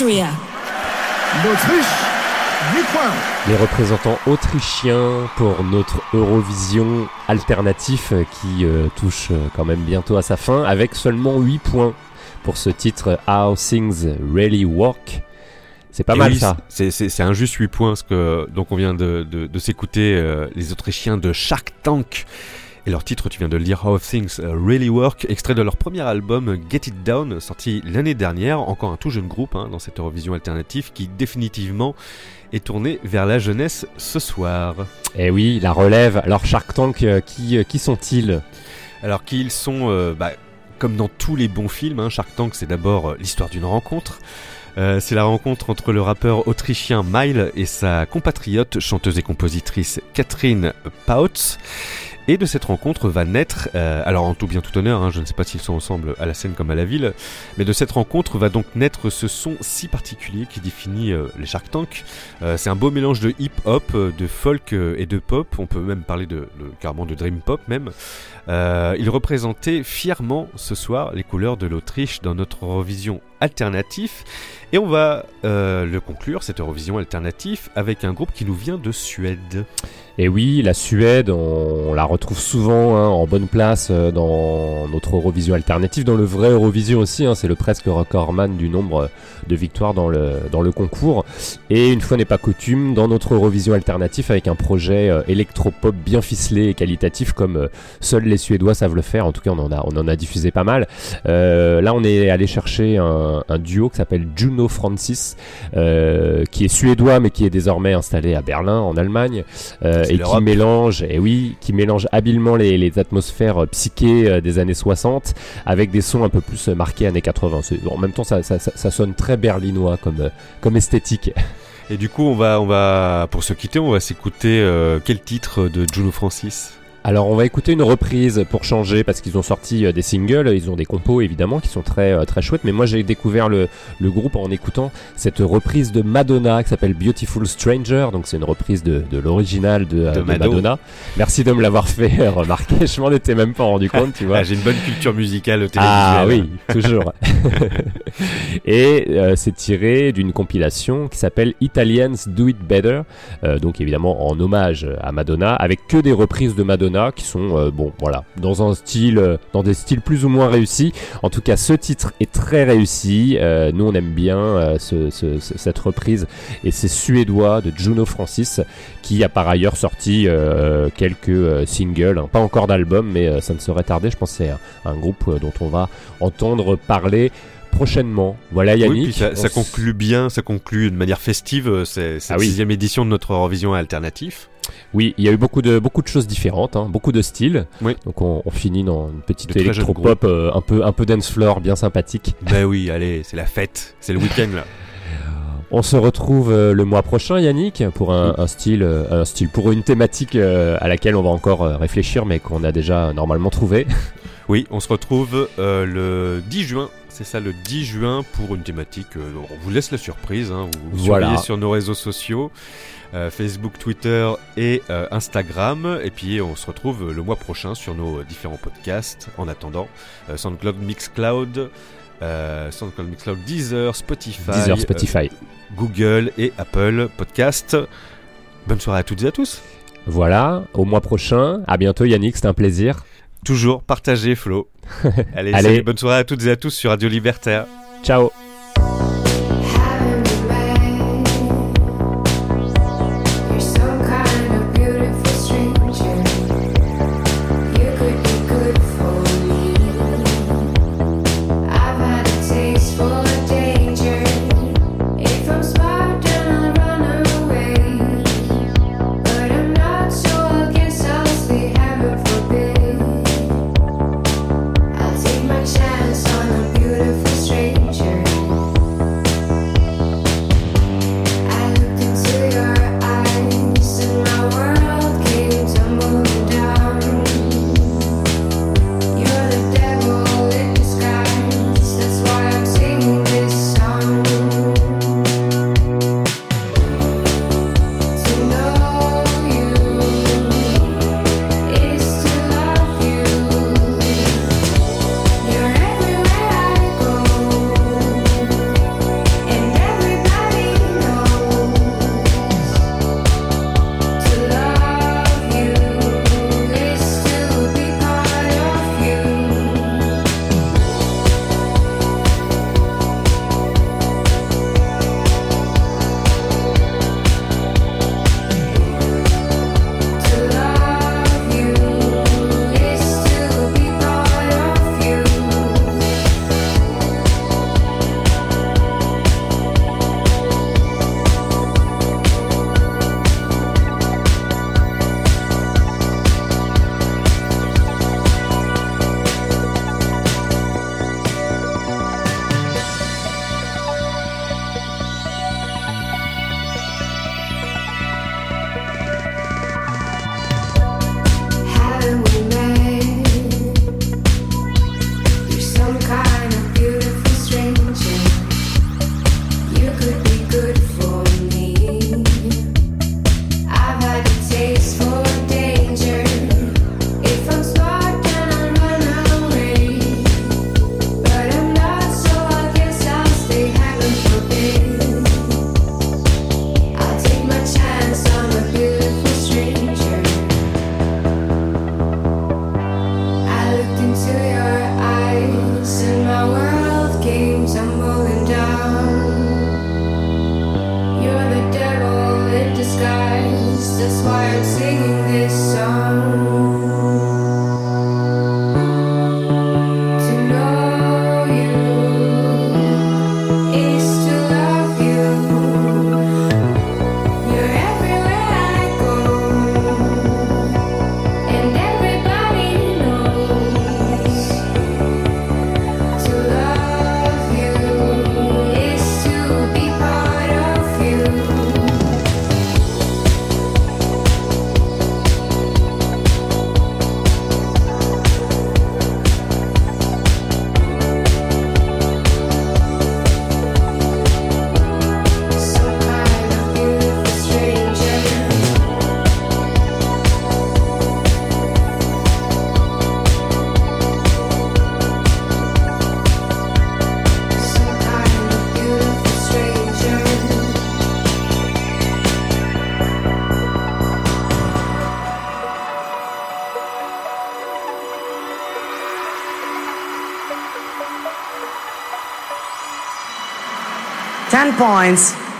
Austria. L'Autriche, 8 points. Les représentants autrichiens pour notre Eurovision alternatif qui euh, touche euh, quand même bientôt à sa fin avec seulement 8 points pour ce titre How Things Really Work. C'est pas Et mal oui, ça. C'est, c'est, c'est un juste 8 points, parce que donc on vient de, de, de s'écouter euh, les Autrichiens de Shark Tank. Et leur titre, tu viens de le lire, How Things Really Work, extrait de leur premier album Get It Down, sorti l'année dernière, encore un tout jeune groupe hein, dans cette Eurovision alternative qui définitivement est tourné vers la jeunesse ce soir. Eh oui, la relève. Alors Shark Tank, euh, qui, euh, qui sont-ils? Alors qu'ils sont, euh, bah, comme dans tous les bons films, hein, Shark Tank c'est d'abord euh, l'histoire d'une rencontre. Euh, c'est la rencontre entre le rappeur autrichien Mile et sa compatriote chanteuse et compositrice Catherine Pautz. Et de cette rencontre va naître, euh, alors en tout bien tout honneur, hein, je ne sais pas s'ils sont ensemble à la scène comme à la ville, mais de cette rencontre va donc naître ce son si particulier qui définit euh, les Shark Tank. Euh, c'est un beau mélange de hip-hop, euh, de folk et de pop, on peut même parler de, de- carrément de dream pop même. Euh, il représentait fièrement ce soir les couleurs de l'Autriche dans notre Eurovision alternatif. Et on va euh, le conclure, cette Eurovision alternatif, avec un groupe qui nous vient de Suède. Et oui, la Suède, on, la retrouve souvent hein, en bonne place euh, dans notre Eurovision alternative, dans le vrai Eurovision aussi. hein, c'est le presque recordman du nombre de victoires dans le, dans le concours. Et une fois n'est pas coutume, dans notre Eurovision alternatif, avec un projet électropop bien ficelé et qualitatif, comme seuls les Suédois savent le faire. En tout cas, on en a, on en a diffusé pas mal. Euh, là, on est allé chercher un, un duo qui s'appelle Juno Francis, euh, qui est suédois mais qui est désormais installé à Berlin, en Allemagne, euh, et qui mélange, et oui, qui mélange habilement les, les atmosphères psychées des années 60 avec des sons un peu plus marqués années 80. C'est- En même temps, ça, ça, ça- ça sonne très berlinois comme, comme esthétique. Et du coup, on va, on va, pour se quitter, on va s'écouter euh, quel titre de Juno Francis? Alors on va écouter une reprise pour changer parce qu'ils ont sorti euh, des singles, ils ont des compos évidemment qui sont très euh, très chouettes. Mais moi j'ai découvert le, le groupe en écoutant cette reprise de Madonna qui s'appelle Beautiful Stranger. Donc c'est une reprise de, de l'original de, euh, De de Mado. Madonna. Merci de me l'avoir fait remarquer. Je m'en étais même pas rendu compte, tu vois. Ah, J'ai une bonne culture musicale. Ah oui, toujours. Et euh, c'est tiré d'une compilation qui s'appelle Italians Do It Better, Euh, donc évidemment en hommage à Madonna, avec que des reprises de Madonna qui sont euh, bon, voilà, dans un style, euh, dans des styles plus ou moins réussis. En tout cas, ce titre est très réussi. Euh, nous, on aime bien ce- ce- ce- cette reprise et c'est suédois de Juno Francis qui a par ailleurs sorti quelques singles, hein. pas encore d'album, mais ça ne saurait tarder. Je pense que c'est un, un groupe dont on va entendre parler prochainement. Voilà Oui, Yannick. puis ça, conclut bien, ça conclut de manière festive cette Ah oui. sixième édition de notre Eurovision alternatif. Oui, il y a eu beaucoup de, beaucoup de choses différentes, hein, beaucoup de styles. Oui. Donc on, on finit dans une petite électropop euh, un peu, un peu dance floor, bien sympathique. Ben oui, allez, c'est la fête, c'est le week-end là. On se retrouve euh, le mois prochain, Yannick, pour un, un style, euh, un style, pour une thématique euh, à laquelle on va encore réfléchir, mais qu'on a déjà normalement trouvé. Oui, on se retrouve le 10 juin. C'est ça, le 10 juin pour une thématique. euh, on vous laisse la surprise. Hein, vous vous Voilà. sur nos réseaux sociaux, Facebook, Twitter et euh, Instagram. Et puis on se retrouve le mois prochain sur nos différents podcasts. En attendant, euh, SoundCloud, Mixcloud, euh, SoundCloud, Mixcloud, Deezer, Spotify, Deezer, Spotify. euh, Google et Apple Podcast. Bonne soirée à toutes et à tous. Voilà, au mois prochain. À bientôt, Yannick, c'était un plaisir. Toujours partagez, Flo. Allez, Allez. salut, bonne soirée à toutes et à tous sur Radio Libertaire. Ciao.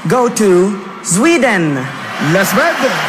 Go to Sweden. La Suède, 10 points.